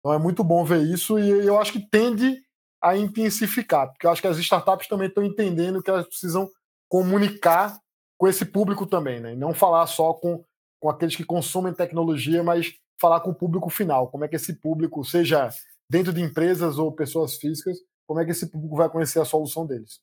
Então é muito bom ver isso e eu acho que tende a intensificar, porque eu acho que as startups também estão entendendo que elas precisam comunicar com esse público também, né? E não falar só com, com aqueles que consomem tecnologia, mas falar com o público final. Como é que esse público, seja dentro de empresas ou pessoas físicas, como é que esse público vai conhecer a solução deles?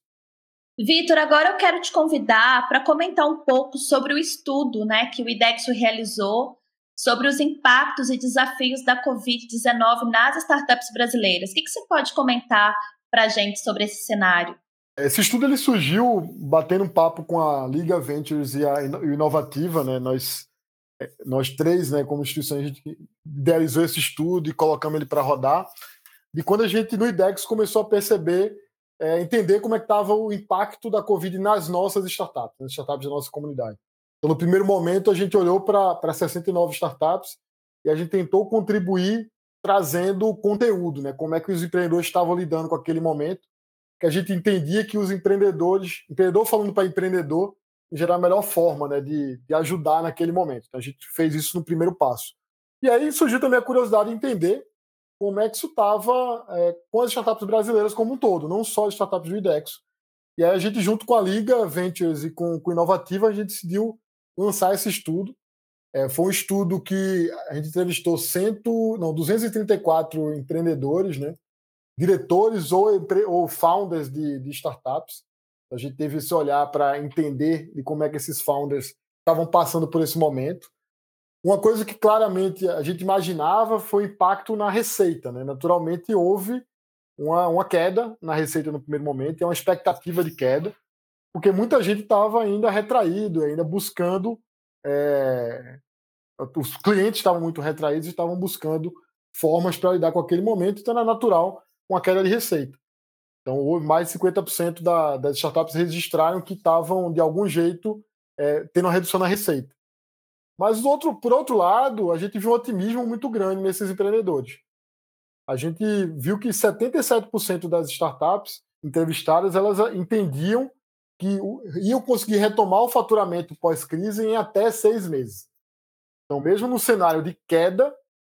Vitor, agora eu quero te convidar para comentar um pouco sobre o estudo né, que o IDEXO realizou sobre os impactos e desafios da Covid-19 nas startups brasileiras. O que, que você pode comentar para a gente sobre esse cenário? Esse estudo ele surgiu batendo um papo com a Liga Ventures e a Inovativa, né? Nós, nós três, né, como instituição, a gente idealizou esse estudo e colocamos ele para rodar. E quando a gente no IDEX começou a perceber é, entender como é que estava o impacto da Covid nas nossas startups, nas startups da nossa comunidade. Então, no primeiro momento, a gente olhou para 69 startups e a gente tentou contribuir trazendo conteúdo, né? Como é que os empreendedores estavam lidando com aquele momento, que a gente entendia que os empreendedores, empreendedor falando para empreendedor, em geral, a melhor forma né, de, de ajudar naquele momento. Então, a gente fez isso no primeiro passo. E aí surgiu também a curiosidade de entender como é que isso estava é, com as startups brasileiras como um todo, não só as startups do IDEX. E aí a gente, junto com a Liga Ventures e com, com Inovativa, a gente decidiu lançar esse estudo. É, foi um estudo que a gente entrevistou cento, não, 234 empreendedores, né? diretores ou, ou founders de, de startups. A gente teve esse olhar para entender de como é que esses founders estavam passando por esse momento. Uma coisa que claramente a gente imaginava foi o impacto na receita. Né? Naturalmente, houve uma, uma queda na receita no primeiro momento, é uma expectativa de queda, porque muita gente estava ainda retraído, ainda buscando. É... Os clientes estavam muito retraídos e estavam buscando formas para lidar com aquele momento, então era natural uma queda de receita. Então, mais de 50% da, das startups registraram que estavam, de algum jeito, é, tendo uma redução na receita. Mas outro, por outro lado, a gente viu um otimismo muito grande nesses empreendedores. A gente viu que 77% das startups entrevistadas elas entendiam que iam conseguir retomar o faturamento pós-crise em até seis meses. Então, mesmo no cenário de queda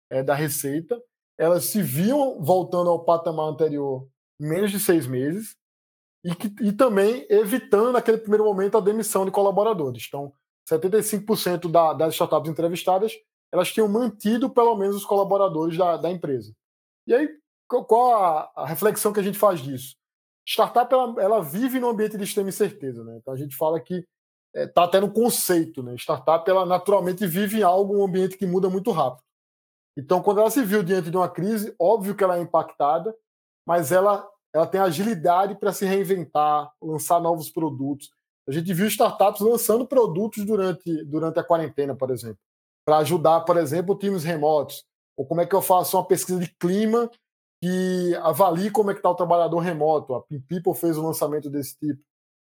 é, da receita, elas se viam voltando ao patamar anterior menos de seis meses e, que, e também evitando, naquele primeiro momento, a demissão de colaboradores. Então, 75% da, das startups entrevistadas elas tinham mantido pelo menos os colaboradores da, da empresa. E aí, qual a, a, reflexão que a gente faz disso? Startup ela, ela vive num ambiente de extrema incerteza, né? Então a gente fala que está é, tá até no conceito, né? Startup ela naturalmente vive em algo, um ambiente que muda muito rápido. Então, quando ela se viu diante de uma crise, óbvio que ela é impactada, mas ela, ela tem agilidade para se reinventar, lançar novos produtos. A gente viu startups lançando produtos durante, durante a quarentena, por exemplo, para ajudar, por exemplo, times remotos. Ou como é que eu faço uma pesquisa de clima que avalie como é que está o trabalhador remoto. A People fez um lançamento desse tipo.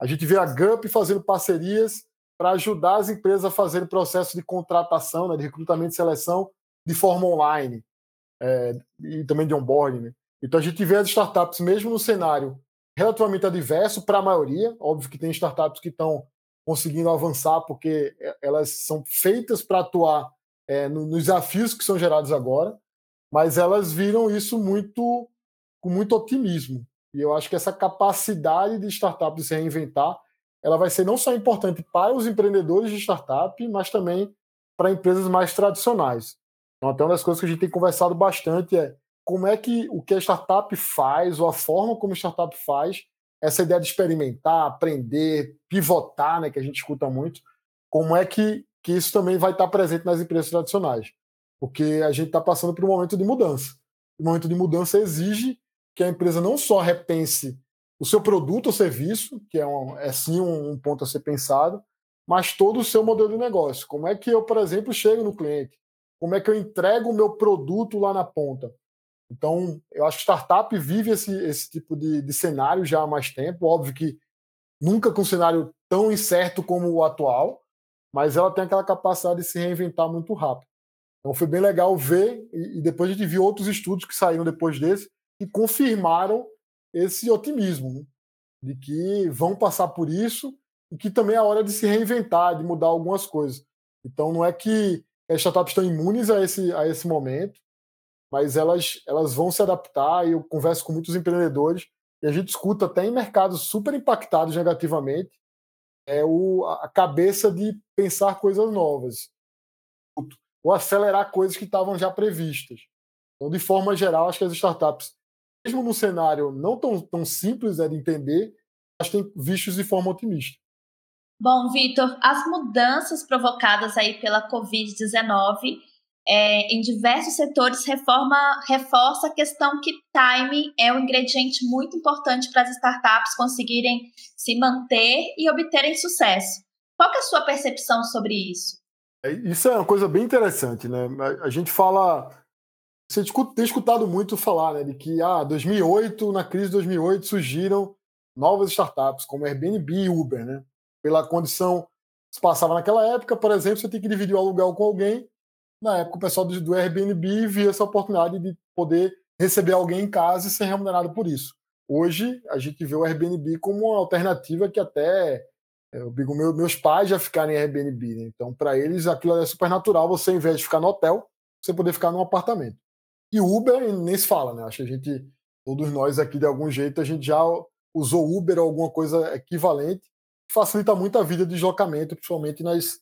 A gente vê a GUP fazendo parcerias para ajudar as empresas a fazerem processo de contratação, né, de recrutamento e seleção de forma online é, e também de onboarding. Né? Então a gente vê as startups, mesmo no cenário relativamente adverso para a maioria. Óbvio que tem startups que estão conseguindo avançar porque elas são feitas para atuar é, nos desafios que são gerados agora, mas elas viram isso muito com muito otimismo. E eu acho que essa capacidade de startup de se reinventar, ela vai ser não só importante para os empreendedores de startup, mas também para empresas mais tradicionais. Então, até uma das coisas que a gente tem conversado bastante é como é que o que a startup faz, ou a forma como a startup faz, essa ideia de experimentar, aprender, pivotar, né, que a gente escuta muito, como é que, que isso também vai estar presente nas empresas tradicionais? Porque a gente está passando por um momento de mudança. O momento de mudança exige que a empresa não só repense o seu produto ou serviço, que é, um, é sim um, um ponto a ser pensado, mas todo o seu modelo de negócio. Como é que eu, por exemplo, chego no cliente? Como é que eu entrego o meu produto lá na ponta? Então, eu acho que startup vive esse, esse tipo de, de cenário já há mais tempo. Óbvio que nunca com um cenário tão incerto como o atual, mas ela tem aquela capacidade de se reinventar muito rápido. Então, foi bem legal ver, e, e depois a gente viu outros estudos que saíram depois desse, que confirmaram esse otimismo. Né? de que vão passar por isso e que também é a hora de se reinventar, de mudar algumas coisas. Então não é que as startups estão imunes a esse, a esse momento, mas elas, elas vão se adaptar e eu converso com muitos empreendedores e a gente escuta até em mercados super impactados negativamente é o, a cabeça de pensar coisas novas ou acelerar coisas que estavam já previstas. Então, de forma geral, acho que as startups, mesmo num cenário não tão, tão simples né, de entender, que têm vistos de forma otimista. Bom, Vitor, as mudanças provocadas aí pela Covid-19 é, em diversos setores reforma, reforça a questão que time é um ingrediente muito importante para as startups conseguirem se manter e obterem sucesso. Qual é a sua percepção sobre isso? É, isso é uma coisa bem interessante, né? A gente fala, você tem escutado muito falar, né, de que ah, 2008, na crise de 2008 surgiram novas startups como Airbnb e Uber, né? Pela condição que se passava naquela época, por exemplo, você tem que dividir o aluguel com alguém na época o pessoal do, do Airbnb via essa oportunidade de poder receber alguém em casa e ser remunerado por isso. Hoje a gente vê o Airbnb como uma alternativa que até é, eu digo, meu, meus pais já ficaram em Airbnb, né? então para eles aquilo é super natural. Você, ao invés de ficar no hotel, você poder ficar num apartamento. E Uber nem se fala, né? Acho que a gente, todos nós aqui de algum jeito, a gente já usou Uber ou alguma coisa equivalente, facilita muito a vida de deslocamento, principalmente nas,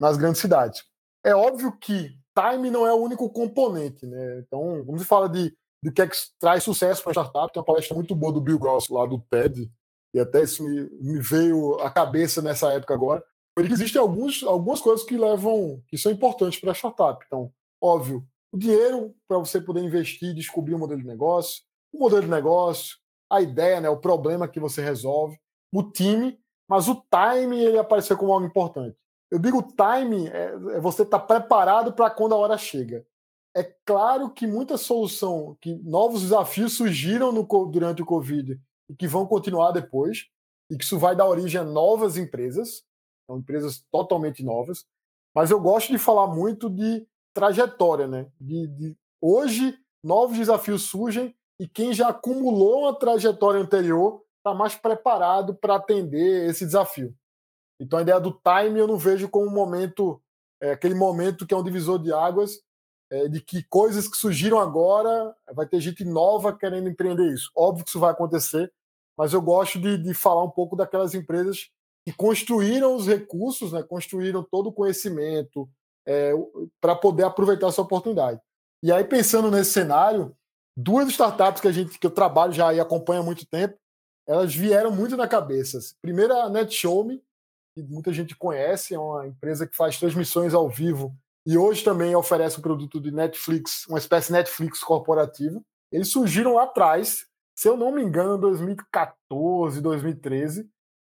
nas grandes cidades. É óbvio que time não é o único componente, né? Então, quando se fala de, de que, é que traz sucesso para a startup, tem uma palestra muito boa do Bill Gross lá do TED, e até isso me, me veio à cabeça nessa época agora. Porque existem alguns, algumas coisas que levam, que são importantes para a startup. Então, óbvio, o dinheiro para você poder investir, descobrir o modelo de negócio, o modelo de negócio, a ideia, né, o problema que você resolve, o time, mas o time ele apareceu como algo importante. Eu digo timing é, é você estar tá preparado para quando a hora chega. É claro que muita solução, que novos desafios surgiram no, durante o Covid e que vão continuar depois, e que isso vai dar origem a novas empresas, são empresas totalmente novas. Mas eu gosto de falar muito de trajetória, né? De, de hoje novos desafios surgem e quem já acumulou uma trajetória anterior está mais preparado para atender esse desafio. Então a ideia do time eu não vejo como um momento, é, aquele momento que é um divisor de águas, é, de que coisas que surgiram agora, vai ter gente nova querendo empreender isso. Óbvio que isso vai acontecer, mas eu gosto de, de falar um pouco daquelas empresas que construíram os recursos, né, construíram todo o conhecimento é, para poder aproveitar essa oportunidade. E aí, pensando nesse cenário, duas startups que a gente que eu trabalho já e acompanho há muito tempo, elas vieram muito na cabeça. Primeiro a NetShowme, que muita gente conhece, é uma empresa que faz transmissões ao vivo e hoje também oferece um produto de Netflix, uma espécie de Netflix corporativo. Eles surgiram lá atrás, se eu não me engano, em 2014, 2013,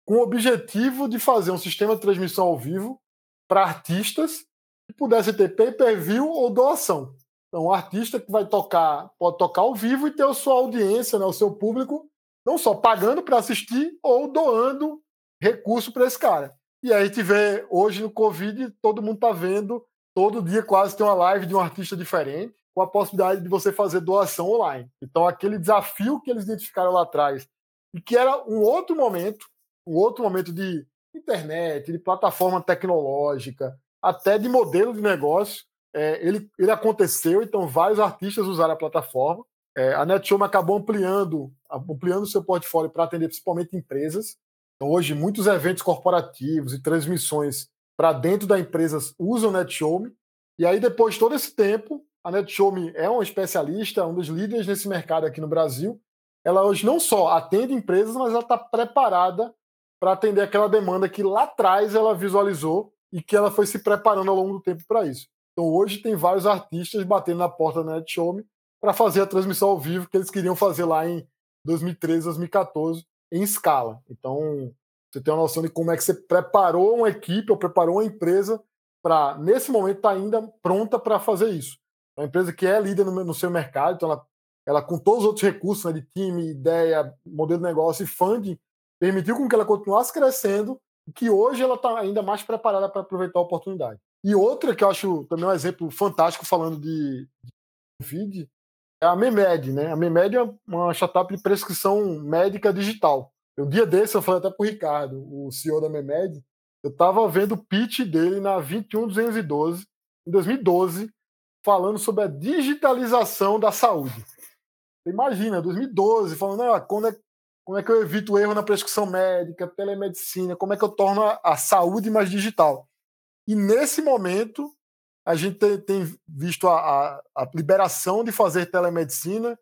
com o objetivo de fazer um sistema de transmissão ao vivo para artistas que pudesse ter pay-per-view ou doação. Então, o artista que vai tocar, pode tocar ao vivo e ter a sua audiência, né, o seu público, não só pagando para assistir ou doando recurso para esse cara. E aí a gente vê hoje no Covid, todo mundo está vendo, todo dia quase tem uma live de um artista diferente, com a possibilidade de você fazer doação online. Então, aquele desafio que eles identificaram lá atrás, e que era um outro momento, um outro momento de internet, de plataforma tecnológica, até de modelo de negócio, é, ele, ele aconteceu, então vários artistas usaram a plataforma. É, a NetShowme acabou ampliando ampliando seu portfólio para atender principalmente empresas. Então, hoje, muitos eventos corporativos e transmissões para dentro da empresa usam NetShowme. E aí, depois de todo esse tempo, a NetShowme é uma especialista, um dos líderes nesse mercado aqui no Brasil. Ela hoje não só atende empresas, mas ela está preparada para atender aquela demanda que lá atrás ela visualizou e que ela foi se preparando ao longo do tempo para isso. Então, hoje tem vários artistas batendo na porta da NetShowme para fazer a transmissão ao vivo que eles queriam fazer lá em 2013, 2014 em escala. Então, você tem uma noção de como é que você preparou uma equipe ou preparou uma empresa para, nesse momento, estar tá ainda pronta para fazer isso. É uma empresa que é líder no, no seu mercado, então ela, ela, com todos os outros recursos né, de time, ideia, modelo de negócio e funding, permitiu com que ela continuasse crescendo e que hoje ela está ainda mais preparada para aproveitar a oportunidade. E outra que eu acho também um exemplo fantástico falando de, de Covid é a Memed, né? A Memed é uma startup de prescrição médica digital. Um dia desse, eu falei até para o Ricardo, o CEO da Memed, eu estava vendo o pitch dele na 21212, em 2012, falando sobre a digitalização da saúde. Imagina, 2012, falando, ah, como, é, como é que eu evito erro na prescrição médica, telemedicina, como é que eu torno a, a saúde mais digital. E nesse momento, a gente tem, tem visto a, a, a, liberação de fazer telemedicina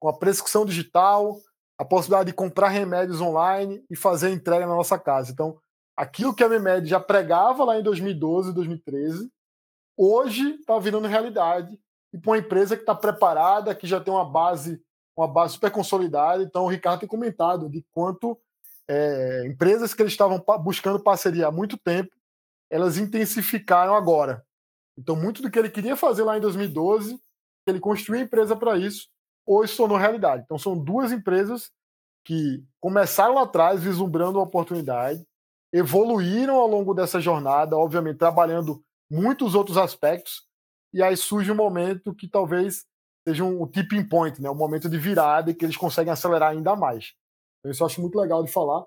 com a prescrição digital, a possibilidade de comprar remédios online e fazer entrega na nossa casa. Então, aquilo que a Memed já pregava lá em 2012, 2013, hoje está virando realidade e para uma empresa que está preparada, que já tem uma base, uma base super consolidada. Então, o Ricardo tem comentado de quanto é, empresas que eles estavam buscando parceria há muito tempo, elas intensificaram agora. Então, muito do que ele queria fazer lá em 2012, ele construiu a empresa para isso, hoje tornou realidade. Então, são duas empresas que começaram lá atrás vislumbrando a oportunidade, evoluíram ao longo dessa jornada, obviamente trabalhando muitos outros aspectos, e aí surge um momento que talvez seja um, tipping point, né? um momento de virada e que eles conseguem acelerar ainda mais. Então, isso eu acho muito legal de falar.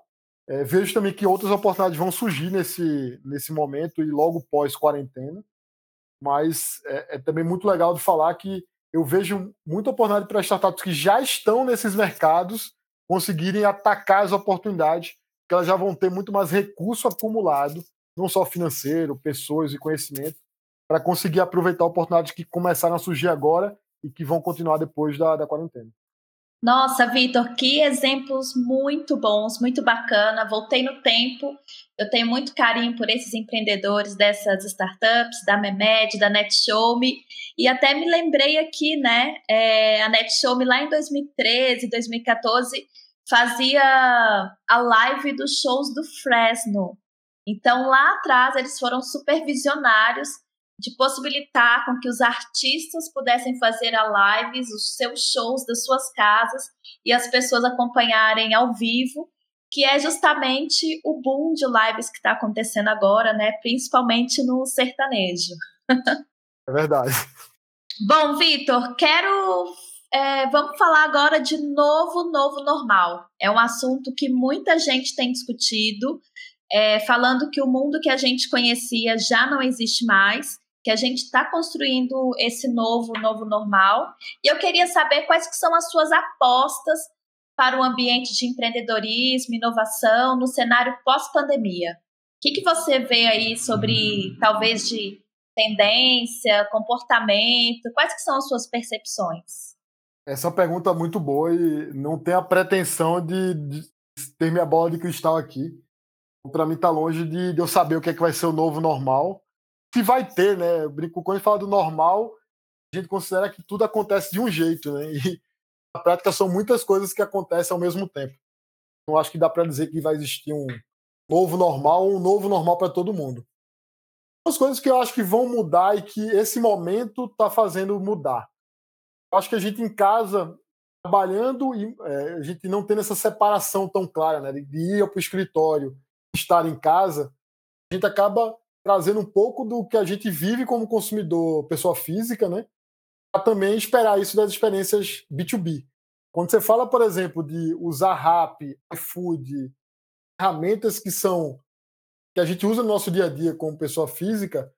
É, vejo também que outras oportunidades vão surgir nesse, nesse momento e logo pós-quarentena mas é, é, também muito legal de falar que eu vejo muita oportunidade para startups que já estão nesses mercados conseguirem atacar as oportunidades, que elas já vão ter muito mais recurso acumulado, não só financeiro, pessoas e conhecimento, para conseguir aproveitar oportunidades que começaram a surgir agora e que vão continuar depois da, da quarentena. Nossa, Vitor, que exemplos muito bons, muito bacana. Voltei no tempo. Eu tenho muito carinho por esses empreendedores dessas startups, da Memed, da NetShowme. E até me lembrei aqui, né? É, a NetShowme lá em 2013, 2014 fazia a live dos shows do Fresno. Então lá atrás eles foram supervisionários de possibilitar com que os artistas pudessem fazer a lives, os seus shows das suas casas e as pessoas acompanharem ao vivo, que é justamente o boom de lives que está acontecendo agora, né? Principalmente no sertanejo. É verdade. Bom, Vitor, quero. É, vamos falar agora de novo, novo normal. É um assunto que muita gente tem discutido, é, falando que o mundo que a gente conhecia já não existe mais que a gente está construindo esse novo, novo normal. E eu queria saber quais que são as suas apostas para o ambiente de empreendedorismo, inovação no cenário pós-pandemia. O que, que você vê aí sobre, talvez, de tendência, comportamento? Quais que são as suas percepções? Essa é pergunta muito boa e não tem a pretensão de, de ter minha bola de cristal aqui. Para mim está longe de, de eu saber o que, é que vai ser o novo normal que vai ter, né? Eu brinco, quando a gente fala do normal, a gente considera que tudo acontece de um jeito, né? E na prática são muitas coisas que acontecem ao mesmo tempo. Não acho que dá para dizer que vai existir um novo normal, um novo normal para todo mundo. As coisas que eu acho que vão mudar e que esse momento está fazendo mudar. Eu acho que a gente em casa trabalhando e é, a gente não tendo essa separação tão clara, né, de ir para o escritório, estar em casa, a gente acaba trazendo um pouco do que a gente vive como consumidor, pessoa física, né? Para também esperar isso das experiências B2B. Quando você fala, por exemplo, de usar Rap, iFood, ferramentas que são que a gente usa no nosso dia a dia como pessoa física,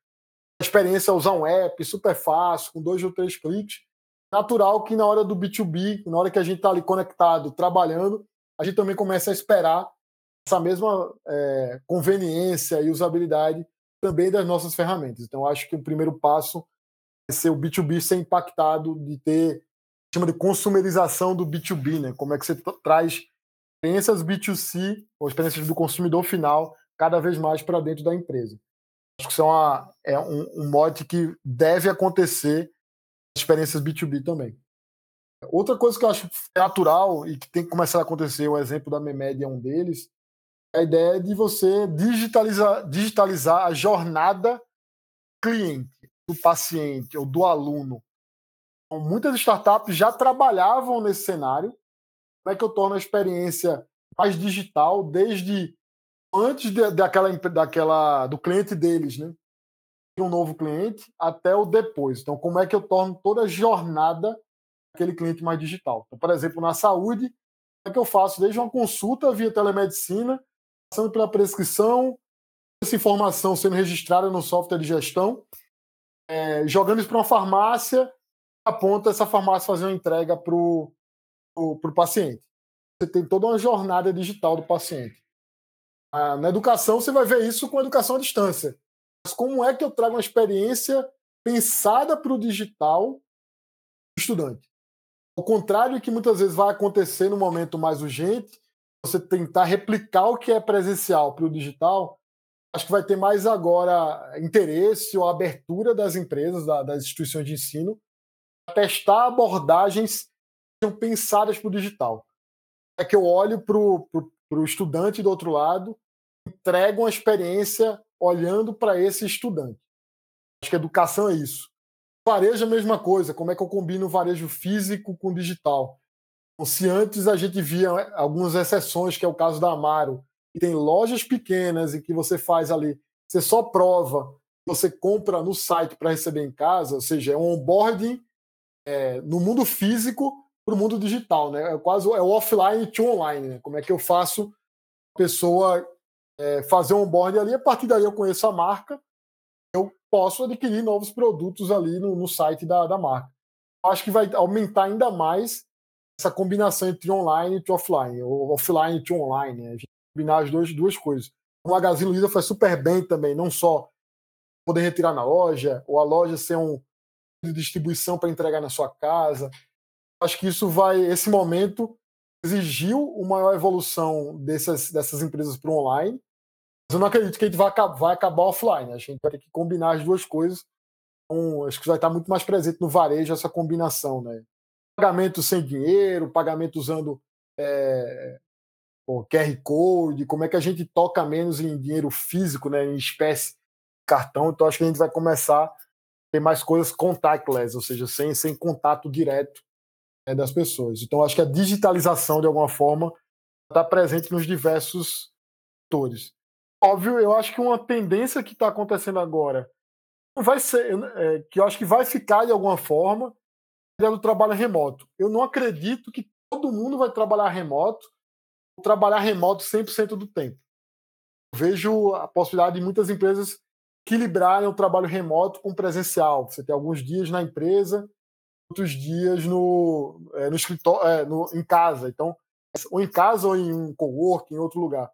a experiência é usar um app super fácil, com dois ou três cliques, natural que na hora do B2B, na hora que a gente está ali conectado, trabalhando, a gente também começa a esperar essa mesma é, conveniência e usabilidade também das nossas ferramentas. Então, acho que o primeiro passo é ser o B2B ser impactado, de ter, chama de consumerização do B2B, né? Como é que você traz experiências B2C, ou experiências do consumidor final, cada vez mais para dentro da empresa. Acho que isso é, uma, é um, um mote que deve acontecer experiências B2B também. Outra coisa que eu acho natural e que tem que começar a acontecer, o exemplo da Memed é um deles, a ideia de você digitalizar, digitalizar a jornada cliente, do paciente ou do aluno. Então, muitas startups já trabalhavam nesse cenário. Como é que eu torno a experiência mais digital desde antes de, daquela, daquela, do cliente deles, né? De um novo cliente até o depois. Então, como é que eu torno toda a jornada daquele cliente mais digital? Então, por exemplo, na saúde, é que eu faço desde uma consulta via telemedicina, passando pela prescrição, essa informação sendo registrada no software de gestão, é, jogando isso para uma farmácia, aponta essa farmácia fazer uma entrega para o paciente. Você tem toda uma jornada digital do paciente. Ah, na educação, você vai ver isso com a educação à distância. Mas como é que eu trago uma experiência pensada para o digital estudante? Ao contrário que muitas vezes vai acontecer no momento mais urgente, você tentar replicar o que é presencial para o digital, acho que vai ter mais agora interesse ou abertura das empresas, das instituições de ensino, testar abordagens que são pensadas para o digital. É que eu olho para o estudante do outro lado, entrego uma experiência olhando para esse estudante. Acho que educação é isso. Varejo é a mesma coisa, como é que eu combino o varejo físico com digital? Se antes a gente via algumas exceções, que é o caso da Amaro, que tem lojas pequenas e que você faz ali, você só prova, você compra no site para receber em casa, ou seja, é um onboarding é, no mundo físico para o mundo digital, né? É quase é o offline to online, né? Como é que eu faço a pessoa é, fazer um onboarding ali, a partir daí eu conheço a marca, posso adquirir novos produtos ali no, no site da, da marca. Acho que vai aumentar ainda mais essa combinação entre online e offline, ou offline e online, né? combinar as duas, duas coisas. O Magazine Luiza faz super bem também, não só poder retirar na loja, ou a loja ser um de distribuição para entregar na sua casa. Acho que isso vai, esse momento exigiu uma maior evolução dessas, dessas empresas para o online, eu não acredito que a gente vai, vai acabar offline. A gente vai ter que combinar as duas coisas. Então, acho que vai estar muito mais presente no varejo essa combinação, né? Pagamento sem dinheiro, pagamento usando é, o QR Code, como é que a gente toca menos em dinheiro físico, né, em espécie, cartão. Então, acho que a gente vai começar a ter mais coisas contactless, ou seja, sem, sem contato direto né, das pessoas. Então, acho que a digitalização, de alguma forma, está presente nos diversos setores óbvio, eu acho que uma tendência que está acontecendo agora vai ser, é, que eu acho que vai ficar de alguma forma, é do trabalho remoto. Eu não acredito que todo mundo vai trabalhar remoto, ou trabalhar remoto 100% do tempo. Eu vejo a possibilidade de muitas empresas equilibrarem o trabalho remoto com presencial. Você tem alguns dias na empresa, outros dias no, é, no escritório, é, no, em casa. Então, ou em casa ou em um coworking, em outro lugar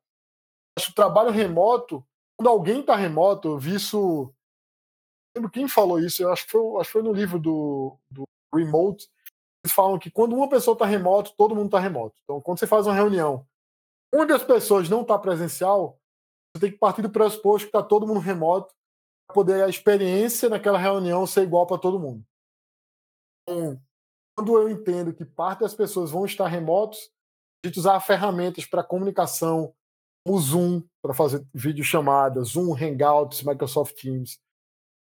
acho que o trabalho remoto, quando alguém está remoto, eu vi isso. Não lembro quem falou isso, eu acho que foi, acho que foi no livro do, do Remote. Eles falam que quando uma pessoa está remoto, todo mundo está remoto. Então, quando você faz uma reunião, uma das pessoas não está presencial, você tem que partir do pressuposto que está todo mundo remoto para poder a experiência naquela reunião ser igual para todo mundo. Então, quando eu entendo que parte das pessoas vão estar remotos, a gente usar ferramentas para comunicação, o Zoom para fazer videochamadas, Zoom, Hangouts, Microsoft Teams.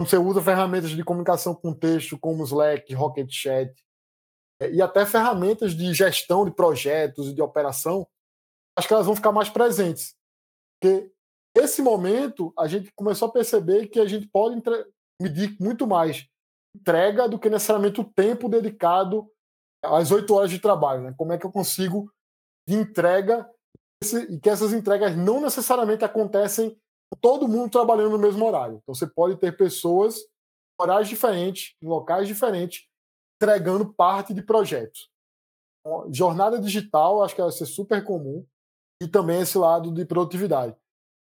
Você usa ferramentas de comunicação com texto como Slack, Rocket Chat é, e até ferramentas de gestão de projetos e de operação, acho que elas vão ficar mais presentes. Porque esse momento a gente começou a perceber que a gente pode medir muito mais entrega do que necessariamente o tempo dedicado às oito horas de trabalho. Né? Como é que eu consigo de entrega e que essas entregas não necessariamente acontecem todo mundo trabalhando no mesmo horário. Então você pode ter pessoas em horários diferentes, em locais diferentes, entregando parte de projetos. Jornada digital, acho que vai ser super comum, e também esse lado de produtividade.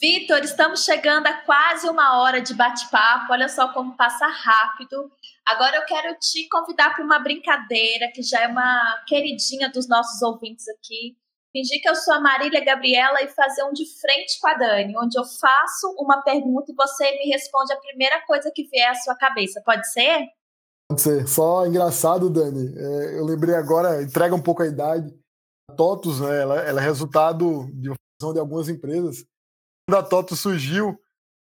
Vitor, estamos chegando a quase uma hora de bate-papo. Olha só como passa rápido. Agora eu quero te convidar para uma brincadeira que já é uma queridinha dos nossos ouvintes aqui fingir que eu sou a Marília Gabriela e fazer um de frente com a Dani, onde eu faço uma pergunta e você me responde a primeira coisa que vier à sua cabeça. Pode ser? Pode ser. Só engraçado, Dani. É, eu lembrei agora, entrega um pouco a idade. A TOTUS, né, ela, ela é resultado de fusão de algumas empresas. Quando a TOTUS surgiu,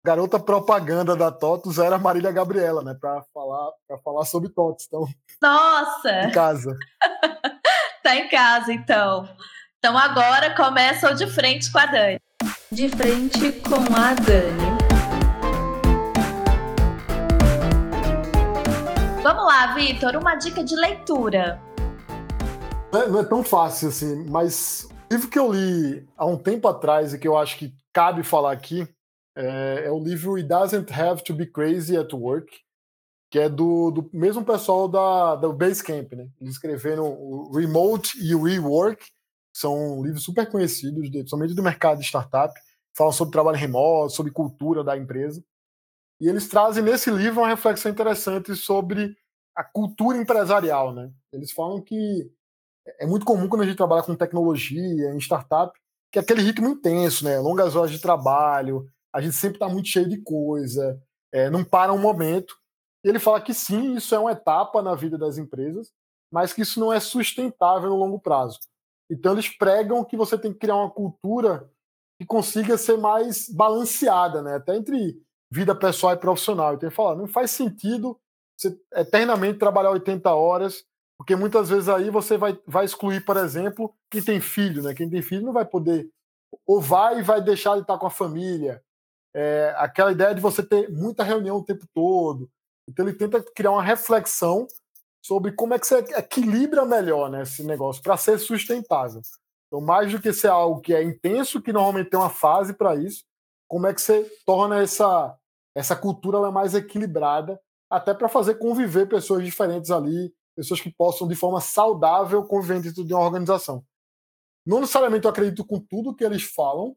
a garota propaganda da TOTUS era a Marília Gabriela, né, para falar, falar sobre TOTUS. Então, Nossa! Em casa. (laughs) tá em casa, então. Então agora começa o de frente com a Dani. De frente com a Dani. Vamos lá, Vitor, uma dica de leitura. Não é, não é tão fácil assim, mas o livro que eu li há um tempo atrás e que eu acho que cabe falar aqui é, é o livro It Doesn't Have to Be Crazy at Work, que é do, do mesmo pessoal da, do Basecamp, né? Eles escreveram o Remote e o Rework, são livros super conhecidos, somente do mercado de startup, falam sobre trabalho remoto, sobre cultura da empresa. E eles trazem nesse livro uma reflexão interessante sobre a cultura empresarial, né? Eles falam que é muito comum quando a gente trabalha com tecnologia, em startup, que é aquele ritmo intenso, né? Longas horas de trabalho, a gente sempre está muito cheio de coisa, é, não para um momento. Ele fala que sim, isso é uma etapa na vida das empresas, mas que isso não é sustentável no longo prazo. Então eles pregam que você tem que criar uma cultura que consiga ser mais balanceada, né? Até entre vida pessoal e profissional. Então ele fala, não faz sentido você eternamente trabalhar 80 horas, porque muitas vezes aí você vai, vai excluir, por exemplo, quem tem filho, né? Quem tem filho não vai poder ou vai e vai deixar de estar com a família. É, aquela ideia de você ter muita reunião o tempo todo, então ele tenta criar uma reflexão sobre como é que você equilibra melhor né, esse negócio para ser sustentável. Então, mais do que ser algo que é intenso, que normalmente tem uma fase para isso, como é que você torna essa, essa cultura mais equilibrada, até para fazer conviver pessoas diferentes ali, pessoas que possam, de forma saudável, conviver dentro de uma organização. Não necessariamente eu acredito com tudo que eles falam,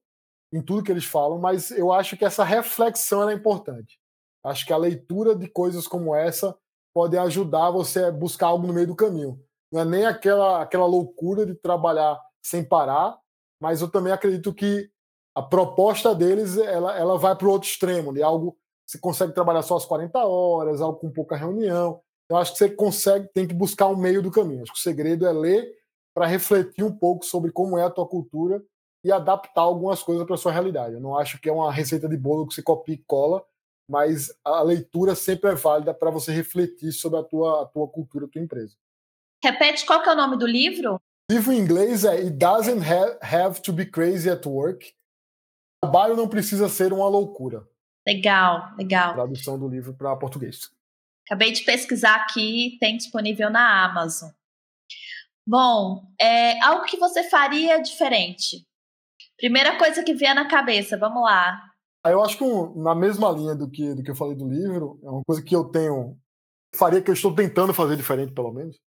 em tudo que eles falam, mas eu acho que essa reflexão é importante. Acho que a leitura de coisas como essa pode ajudar você a buscar algo no meio do caminho. Não é nem aquela, aquela loucura de trabalhar sem parar, mas eu também acredito que a proposta deles ela, ela vai para o outro extremo, de algo você consegue trabalhar só as 40 horas, algo com pouca reunião. Eu acho que você consegue, tem que buscar um meio do caminho. Acho que o segredo é ler para refletir um pouco sobre como é a tua cultura e adaptar algumas coisas para a sua realidade. Eu não acho que é uma receita de bolo que você copia e cola, mas a leitura sempre é válida para você refletir sobre a tua, a tua cultura, a tua empresa. Repete qual que é o nome do livro? O livro em inglês é It Doesn't Have to Be Crazy at Work. O trabalho não precisa ser uma loucura. Legal, legal. Tradução do livro para português. Acabei de pesquisar aqui, tem disponível na Amazon. Bom, é algo que você faria diferente. Primeira coisa que vier na cabeça, vamos lá. Eu acho que na mesma linha do que, do que eu falei do livro, é uma coisa que eu tenho, faria que eu estou tentando fazer diferente, pelo menos,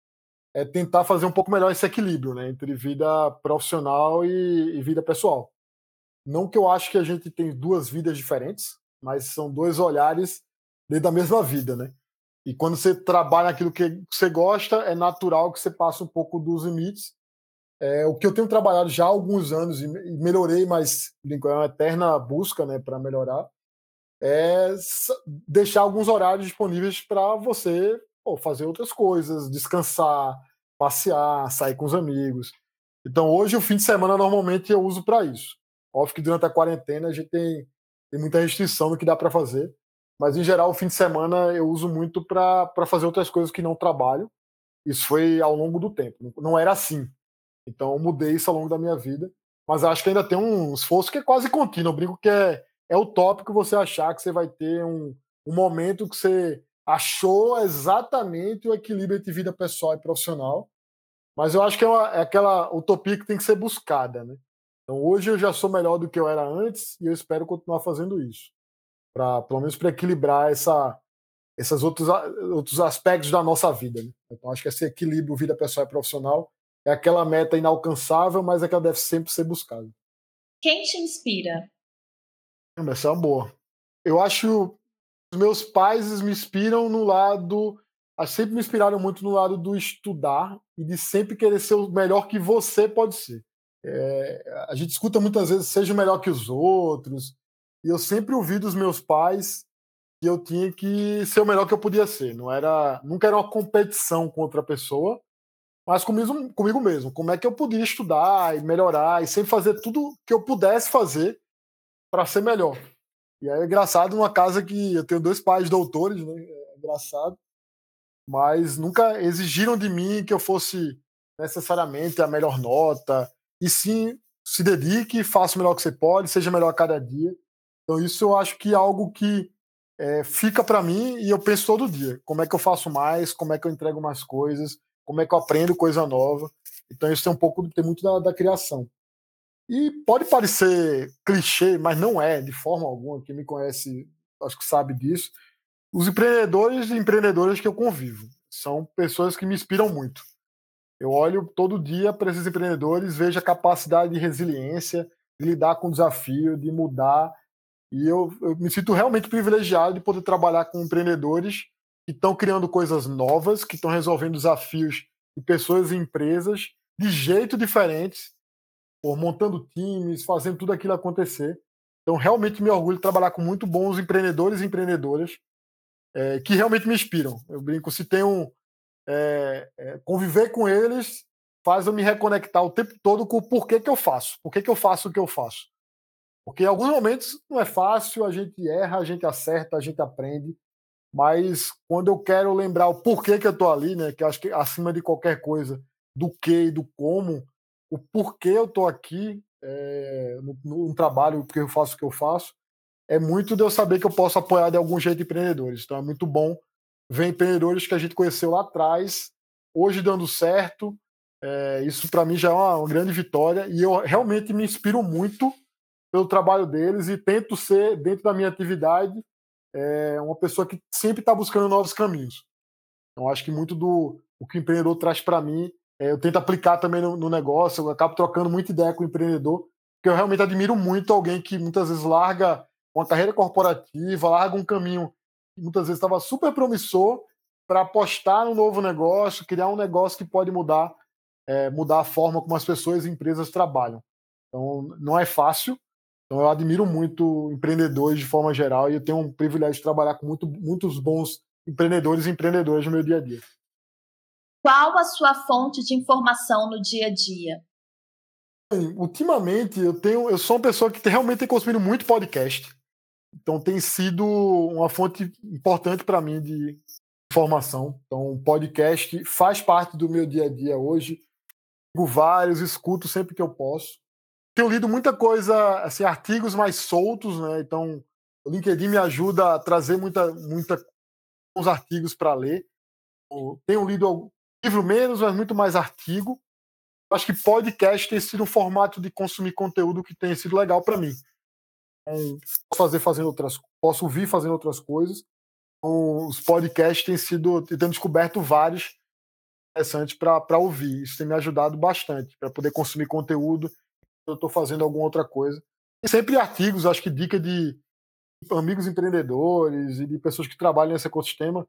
é tentar fazer um pouco melhor esse equilíbrio né, entre vida profissional e, e vida pessoal. Não que eu acho que a gente tem duas vidas diferentes, mas são dois olhares dentro da mesma vida, né? E quando você trabalha aquilo que você gosta, é natural que você passe um pouco dos limites é, o que eu tenho trabalhado já há alguns anos e melhorei, mas é uma eterna busca né, para melhorar, é deixar alguns horários disponíveis para você pô, fazer outras coisas, descansar, passear, sair com os amigos. Então hoje o fim de semana normalmente eu uso para isso. Óbvio que durante a quarentena a gente tem, tem muita restrição no que dá para fazer, mas em geral o fim de semana eu uso muito para fazer outras coisas que não trabalho. Isso foi ao longo do tempo. Não era assim então mudei isso ao longo da minha vida. Mas acho que ainda tem um esforço que é quase contínuo. Eu brinco que é, é utópico você achar que você vai ter um, um momento que você achou exatamente o equilíbrio entre vida pessoal e profissional. Mas eu acho que é, uma, é aquela utopia que tem que ser buscada. Né? Então hoje eu já sou melhor do que eu era antes e eu espero continuar fazendo isso. Pra, pelo menos para equilibrar essa, esses outros, outros aspectos da nossa vida. Né? Então acho que esse equilíbrio vida pessoal e profissional é aquela meta inalcançável, mas é que ela deve sempre ser buscada. Quem te inspira? Essa é uma boa. Eu acho os meus pais me inspiram no lado. Sempre me inspiraram muito no lado do estudar e de sempre querer ser o melhor que você pode ser. É, a gente escuta muitas vezes seja melhor que os outros, e eu sempre ouvi dos meus pais que eu tinha que ser o melhor que eu podia ser. Não era, nunca era uma competição com outra pessoa, mas comigo, comigo mesmo. Como é que eu podia estudar e melhorar e sempre fazer tudo que eu pudesse fazer para ser melhor. E aí é engraçado numa casa que eu tenho dois pais doutores, né? É engraçado. Mas nunca exigiram de mim que eu fosse necessariamente a melhor nota. E sim, se dedique, faça o melhor que você pode, seja melhor a cada dia. Então isso eu acho que é algo que é, fica para mim e eu penso todo dia. Como é que eu faço mais? Como é que eu entrego mais coisas? Como é que eu aprendo coisa nova. Então isso tem um pouco, tem muito da, da criação. E pode parecer clichê, mas não é, de forma alguma. Quem me conhece, acho que sabe disso. Os empreendedores e empreendedoras que eu convivo são pessoas que me inspiram muito. Eu olho todo dia para esses empreendedores, vejo a capacidade de resiliência, de lidar com o desafio, de mudar. E eu, eu me sinto realmente privilegiado de poder trabalhar com empreendedores que estão criando coisas novas, que estão resolvendo desafios de pessoas e empresas de jeito diferentes, por montando times, fazendo tudo aquilo acontecer. Então, realmente me orgulho de trabalhar com muito bons empreendedores e empreendedoras é, que realmente me inspiram. Eu brinco, se tem um. É, é, conviver com eles faz eu me reconectar o tempo todo com o porquê que eu faço. Por que eu faço o que eu faço? Porque em alguns momentos não é fácil, a gente erra, a gente acerta, a gente aprende. Mas quando eu quero lembrar o porquê que eu estou ali, né, que acho que acima de qualquer coisa, do que e do como, o porquê eu estou aqui é, no, no, trabalho, porque eu faço o que eu faço, é muito de eu saber que eu posso apoiar de algum jeito empreendedores. Então é muito bom ver empreendedores que a gente conheceu lá atrás, hoje dando certo. É, isso para mim já é uma, uma grande vitória e eu realmente me inspiro muito pelo trabalho deles e tento ser, dentro da minha atividade, é uma pessoa que sempre está buscando novos caminhos. Então, acho que muito do o que o empreendedor traz para mim, é, eu tento aplicar também no, no, negócio, eu acabo trocando muita ideia com o empreendedor, porque eu realmente admiro muito alguém que muitas vezes larga uma carreira corporativa, larga um caminho que muitas vezes estava super promissor para apostar no novo negócio, criar um negócio que pode mudar, é, mudar a forma como as pessoas e empresas trabalham. Então, não é fácil, então eu admiro muito empreendedores de forma geral e eu tenho um privilégio de trabalhar com muito, muitos bons empreendedores e empreendedoras no meu dia a dia. Qual a sua fonte de informação no dia a dia? ultimamente eu tenho, eu sou uma pessoa que realmente tem consumido muito podcast. Então tem sido uma fonte importante para mim de informação. Então o podcast faz parte do meu dia a dia hoje. Sigo vários, escuto sempre que eu posso tenho lido muita coisa, assim, artigos mais soltos, né? Então, o LinkedIn me ajuda a trazer muita, muita uns artigos para ler. Tenho lido livro menos, mas muito mais artigo. Acho que podcast tem sido um formato de consumir conteúdo que tem sido legal para mim. Então, posso fazer fazendo outras, posso ouvir fazendo outras coisas. Então, os podcasts têm sido, tendo descoberto vários interessantes para ouvir. Isso tem me ajudado bastante para poder consumir conteúdo eu estou fazendo alguma outra coisa. E sempre artigos, acho que dica de amigos empreendedores e de pessoas que trabalham nesse ecossistema.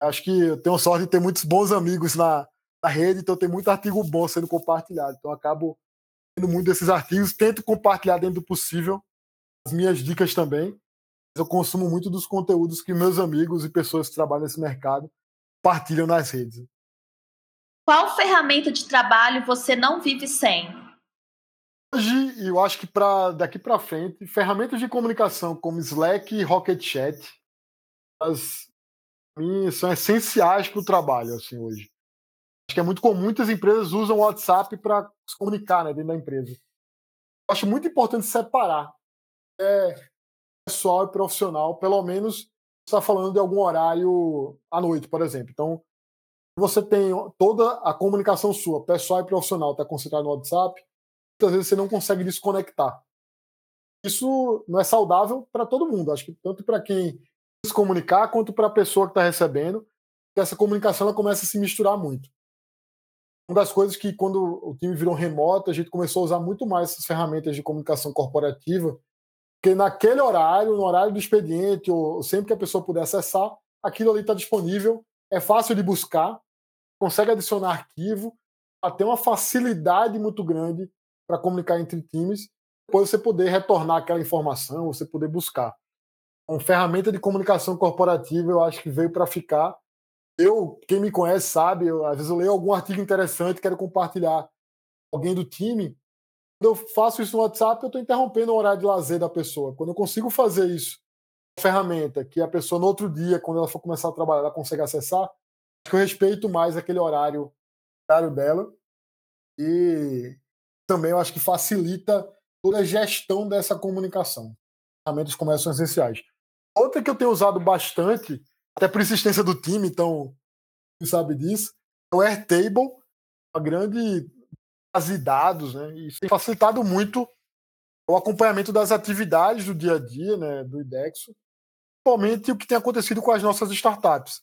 Acho que eu tenho sorte de ter muitos bons amigos na, na rede, então tem muito artigo bom sendo compartilhado. Então acabo tendo muito desses artigos, tento compartilhar dentro do possível as minhas dicas também. Eu consumo muito dos conteúdos que meus amigos e pessoas que trabalham nesse mercado partilham nas redes. Qual ferramenta de trabalho você não vive sem? Hoje, eu acho que para daqui para frente, ferramentas de comunicação como Slack e Rocket Chat as, são essenciais para o trabalho assim hoje. Acho que é muito comum, muitas empresas usam o WhatsApp para se comunicar né, dentro da empresa. Eu acho muito importante separar é, pessoal e profissional, pelo menos está falando de algum horário à noite, por exemplo. Então, você tem toda a comunicação sua, pessoal e profissional, está concentrado no WhatsApp, muitas vezes você não consegue desconectar. Isso não é saudável para todo mundo. Acho que tanto para quem se comunicar quanto para a pessoa que está recebendo, essa comunicação ela começa a se misturar muito. Uma das coisas que quando o time virou remoto, a gente começou a usar muito mais essas ferramentas de comunicação corporativa, porque naquele horário, no horário do expediente, ou sempre que a pessoa puder acessar, aquilo ali está disponível, é fácil de buscar, consegue adicionar arquivo, tem uma facilidade muito grande para comunicar entre times, depois você poder retornar aquela informação, você poder buscar. Uma ferramenta de comunicação corporativa, eu acho que veio para ficar. Eu, quem me conhece sabe, eu, às vezes eu leio algum artigo interessante, quero compartilhar alguém do time. Quando eu faço isso no WhatsApp, eu estou interrompendo o horário de lazer da pessoa. Quando eu consigo fazer isso, uma ferramenta que a pessoa no outro dia, quando ela for começar a trabalhar, ela consegue acessar, acho que eu respeito mais aquele horário, horário dela. E também eu acho que facilita toda a gestão dessa comunicação. Ferramentas como essas são essenciais. Outra que eu tenho usado bastante, até por insistência do time, então você sabe disso, o Airtable, uma grande base de dados, né? E isso tem facilitado muito o acompanhamento das atividades do dia a dia, né, do IDEXO, principalmente o que tem acontecido com as nossas startups.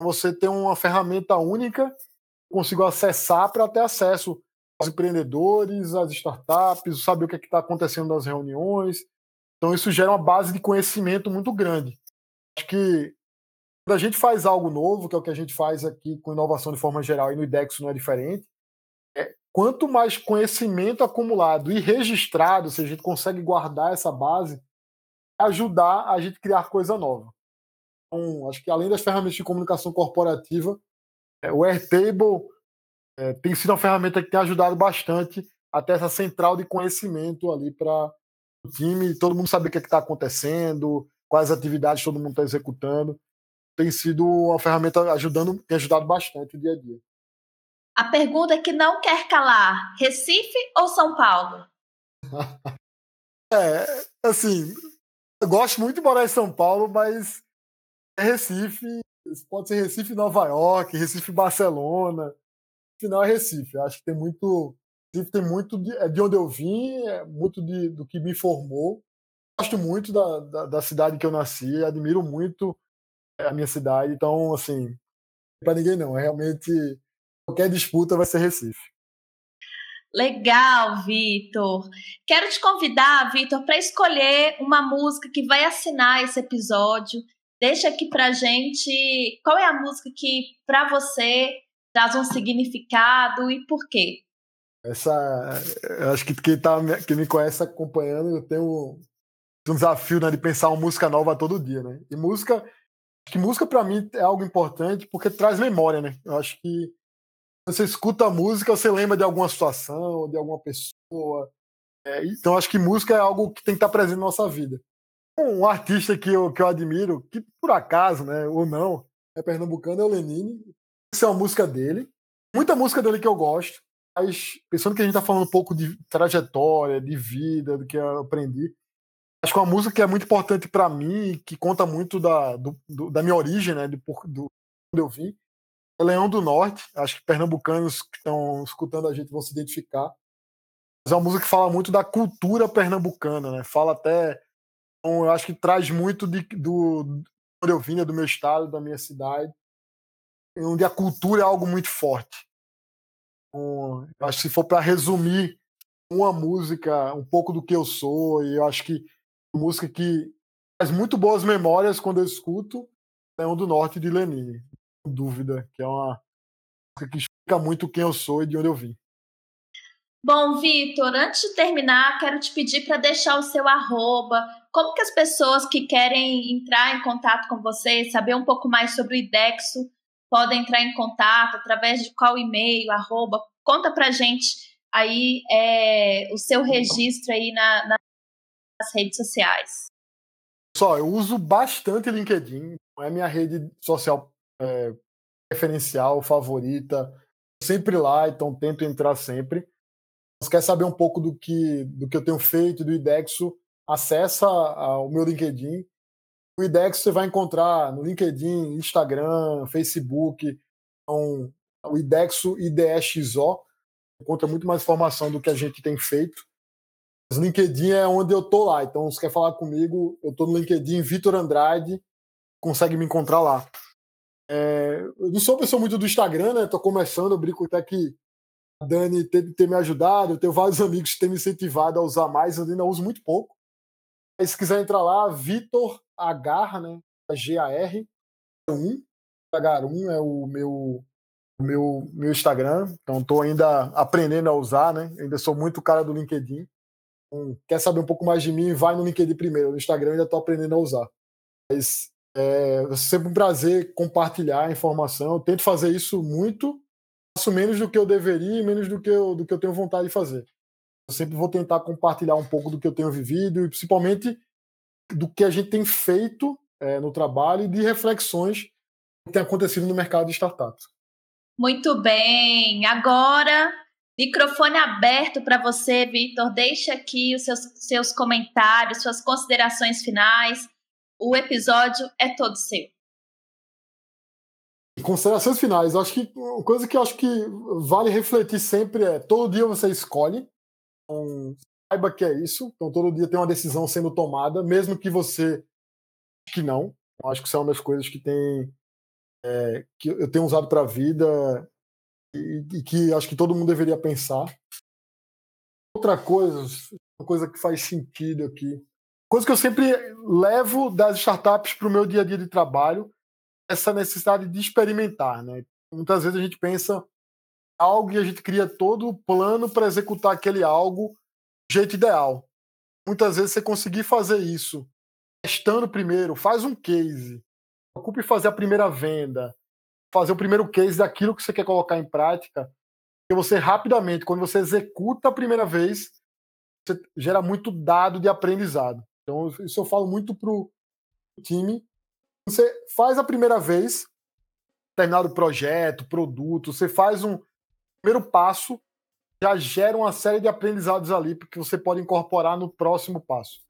Você tem uma ferramenta única, consigo acessar para ter acesso aos empreendedores, às startups, saber o que é está acontecendo nas reuniões. Então isso gera uma base de conhecimento muito grande. Acho que quando a gente faz algo novo, que é o que a gente faz aqui com inovação de forma geral e no IDEX não é diferente, é, quanto mais conhecimento acumulado e registrado, se a gente consegue guardar essa base, ajudar a gente criar coisa nova. Então, acho que além das ferramentas de comunicação corporativa, é, o Airtable é, tem sido uma ferramenta que tem ajudado bastante até essa central de conhecimento ali para o time, todo mundo saber o que é está acontecendo, quais atividades todo mundo está executando tem sido uma ferramenta ajudando, tem ajudado bastante o dia a dia. A pergunta é que não quer calar: Recife ou São Paulo? (laughs) é, assim, eu gosto muito de morar em São Paulo, mas é Recife, pode ser Recife Nova York, Recife Barcelona. Afinal, é Recife. Eu acho que tem muito. Recife tem muito de, é de onde eu vim, é muito de, do que me formou. Gosto muito da, da, da cidade que eu nasci, admiro muito a minha cidade. Então, assim, para ninguém não. É realmente, qualquer disputa vai ser Recife. Legal, Vitor. Quero te convidar, Vitor, para escolher uma música que vai assinar esse episódio. Deixa aqui pra gente qual é a música que para você traz um significado e por quê. Essa, eu acho que quem, tá, quem me conhece acompanhando, eu tenho um desafio né, de pensar uma música nova todo dia, né? E música que música para mim é algo importante porque traz memória, né? Eu acho que você escuta a música, você lembra de alguma situação, de alguma pessoa. É, então acho que música é algo que tem que estar presente na nossa vida. Um artista que eu, que eu admiro, que por acaso, né, ou não, é pernambucano, é o Lenine. Essa é uma música dele. Muita música dele que eu gosto. Mas pensando que a gente está falando um pouco de trajetória, de vida, do que eu aprendi, acho que é uma música que é muito importante para mim, que conta muito da, do, do, da minha origem, né, do, onde eu vim. É Leão do Norte, acho que pernambucanos que estão escutando a gente vão se identificar. Mas é uma música que fala muito da cultura pernambucana, né? Fala até. Então, eu acho que traz muito de, do onde eu vim, né, do meu estado, da minha cidade, onde a cultura é algo muito forte. Então, acho que se for para resumir uma música, um pouco do que eu sou, e eu acho que música que faz muito boas memórias quando eu escuto Leão do Norte de Lenine, sem dúvida, que é uma música que explica muito quem eu sou e de onde eu vim. Bom, Vitor, antes de terminar, quero te pedir para deixar o seu arroba. Como que as pessoas que querem entrar em contato com você, saber um pouco mais sobre o IDEXO, podem entrar em contato através de qual e-mail, arroba? Conta para gente aí é, o seu registro aí na nas redes sociais? Só, eu uso bastante LinkedIn, é minha rede social é, preferencial, favorita, sempre lá, então tento entrar sempre. Se quer saber um pouco do que, do que eu tenho feito, do IDEXO, acessa o meu LinkedIn. O IDEXO você vai encontrar no LinkedIn, Instagram, Facebook, então, o IDEXO IDEXO, encontra muito mais informação do que a gente tem feito. Mas LinkedIn é onde eu tô lá. Então, se quer falar comigo, eu tô no LinkedIn Vitor Andrade, consegue me encontrar lá. É, eu não sou pessoa muito do Instagram, né? Tô começando, eu brinco até que a Dani tem, tem me ajudado, eu tenho vários amigos que têm me incentivado a usar mais, eu ainda uso muito pouco. Mas se quiser entrar lá, Vitor H, né? G-A-R 1. H1 é o meu meu meu Instagram, então estou ainda aprendendo a usar, né? Ainda sou muito cara do LinkedIn quer saber um pouco mais de mim, vai no LinkedIn primeiro. No Instagram eu ainda estou aprendendo a usar. Mas é, é sempre um prazer compartilhar a informação. Eu tento fazer isso muito, faço menos do que eu deveria e menos do que eu, do que eu tenho vontade de fazer. Eu sempre vou tentar compartilhar um pouco do que eu tenho vivido e principalmente do que a gente tem feito é, no trabalho e de reflexões que tem acontecido no mercado de startups. Muito bem. Agora Microfone aberto para você, Vitor. Deixe aqui os seus, seus comentários, suas considerações finais. O episódio é todo seu. considerações finais. Acho que uma coisa que acho que vale refletir sempre é todo dia você escolhe. Então, saiba que é isso. Então todo dia tem uma decisão sendo tomada, mesmo que você que não. Eu acho que isso é uma das coisas que tem é, que eu tenho usado para a vida e, e, que acho que todo mundo deveria pensar. Outra coisa, uma coisa que faz sentido aqui, coisa que eu sempre levo das startups para o meu dia a dia de trabalho, essa necessidade de experimentar, né? Muitas vezes a gente pensa algo e a gente cria todo o plano para executar aquele algo jeito ideal. Muitas vezes você conseguir fazer isso testando primeiro, faz um case, ocupe fazer a primeira venda, fazer o primeiro case daquilo que você quer colocar em prática, e você rapidamente, quando você executa a primeira vez, você gera muito dado de aprendizado. Então, isso eu falo muito pro time. Você faz a primeira vez, terminado projeto, produto, você faz um primeiro passo, já gera uma série de aprendizados ali que você pode incorporar no próximo passo.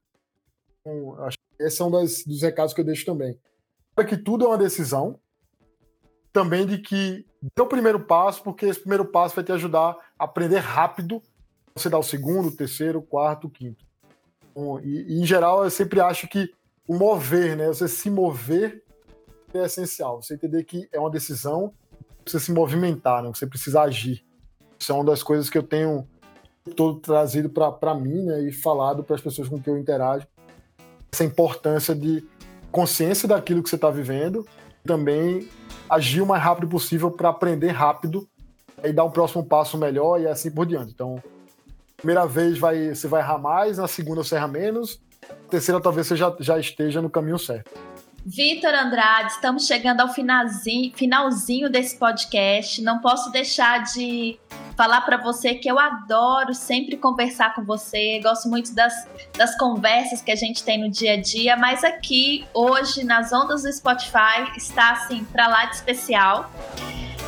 Então, acho que esse é um dos recados que eu deixo também. É que tudo é uma decisão, também de que dê o primeiro passo, porque esse primeiro passo vai te ajudar a aprender rápido. Você dá o segundo, o terceiro, o quarto, o quinto. Então, e, e, em geral, eu sempre acho que o mover, né? Você se mover é essencial. Você entender que é uma decisão, você se movimentar, né? Você precisa agir. Isso é uma das coisas que eu tenho todo trazido para mim né? e falado para as pessoas com quem eu interajo. Essa importância de consciência daquilo que você está vivendo, também agir o mais rápido possível para aprender rápido e dar um próximo passo melhor e assim por diante. Então, primeira vez vai, você vai errar mais, na segunda você erra menos, na terceira talvez você já, já esteja no caminho certo. Vitor Andrade, estamos chegando ao finalzinho, finalzinho desse podcast. Não posso deixar de falar para você que eu adoro sempre conversar com você, gosto muito das, das conversas que a gente tem no dia a dia, mas aqui, hoje, nas ondas do Spotify, está assim, para lá de especial.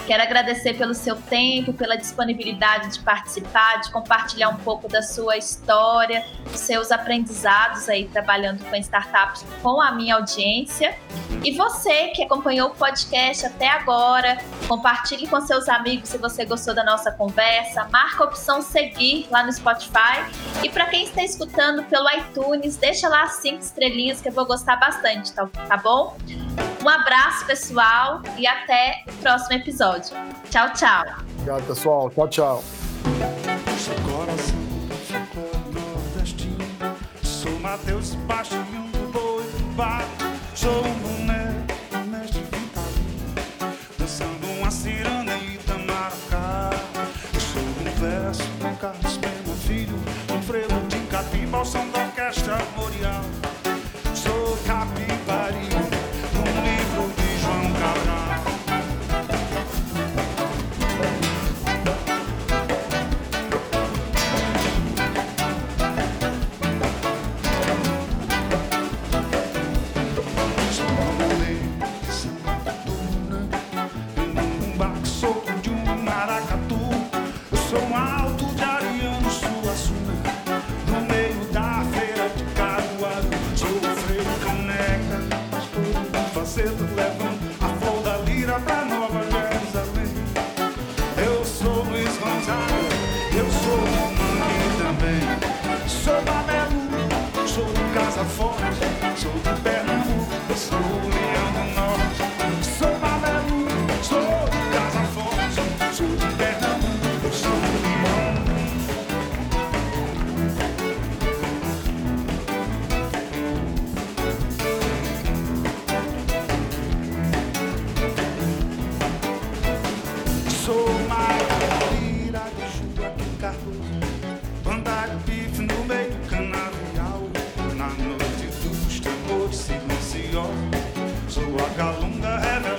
Quero agradecer pelo seu tempo, pela disponibilidade de participar, de compartilhar um pouco da sua história, dos seus aprendizados aí trabalhando com startups com a minha audiência. E você que acompanhou o podcast até agora, compartilhe com seus amigos se você gostou da nossa conversa, marca a opção seguir lá no Spotify. E para quem está escutando pelo iTunes, deixa lá cinco estrelinhas que eu vou gostar bastante, tá, tá bom? Um abraço, pessoal, e até o próximo episódio. Tchau, tchau. Obrigado, pessoal. Tchau, tchau. Sou Matheus Boi do Sou um Kalunga ever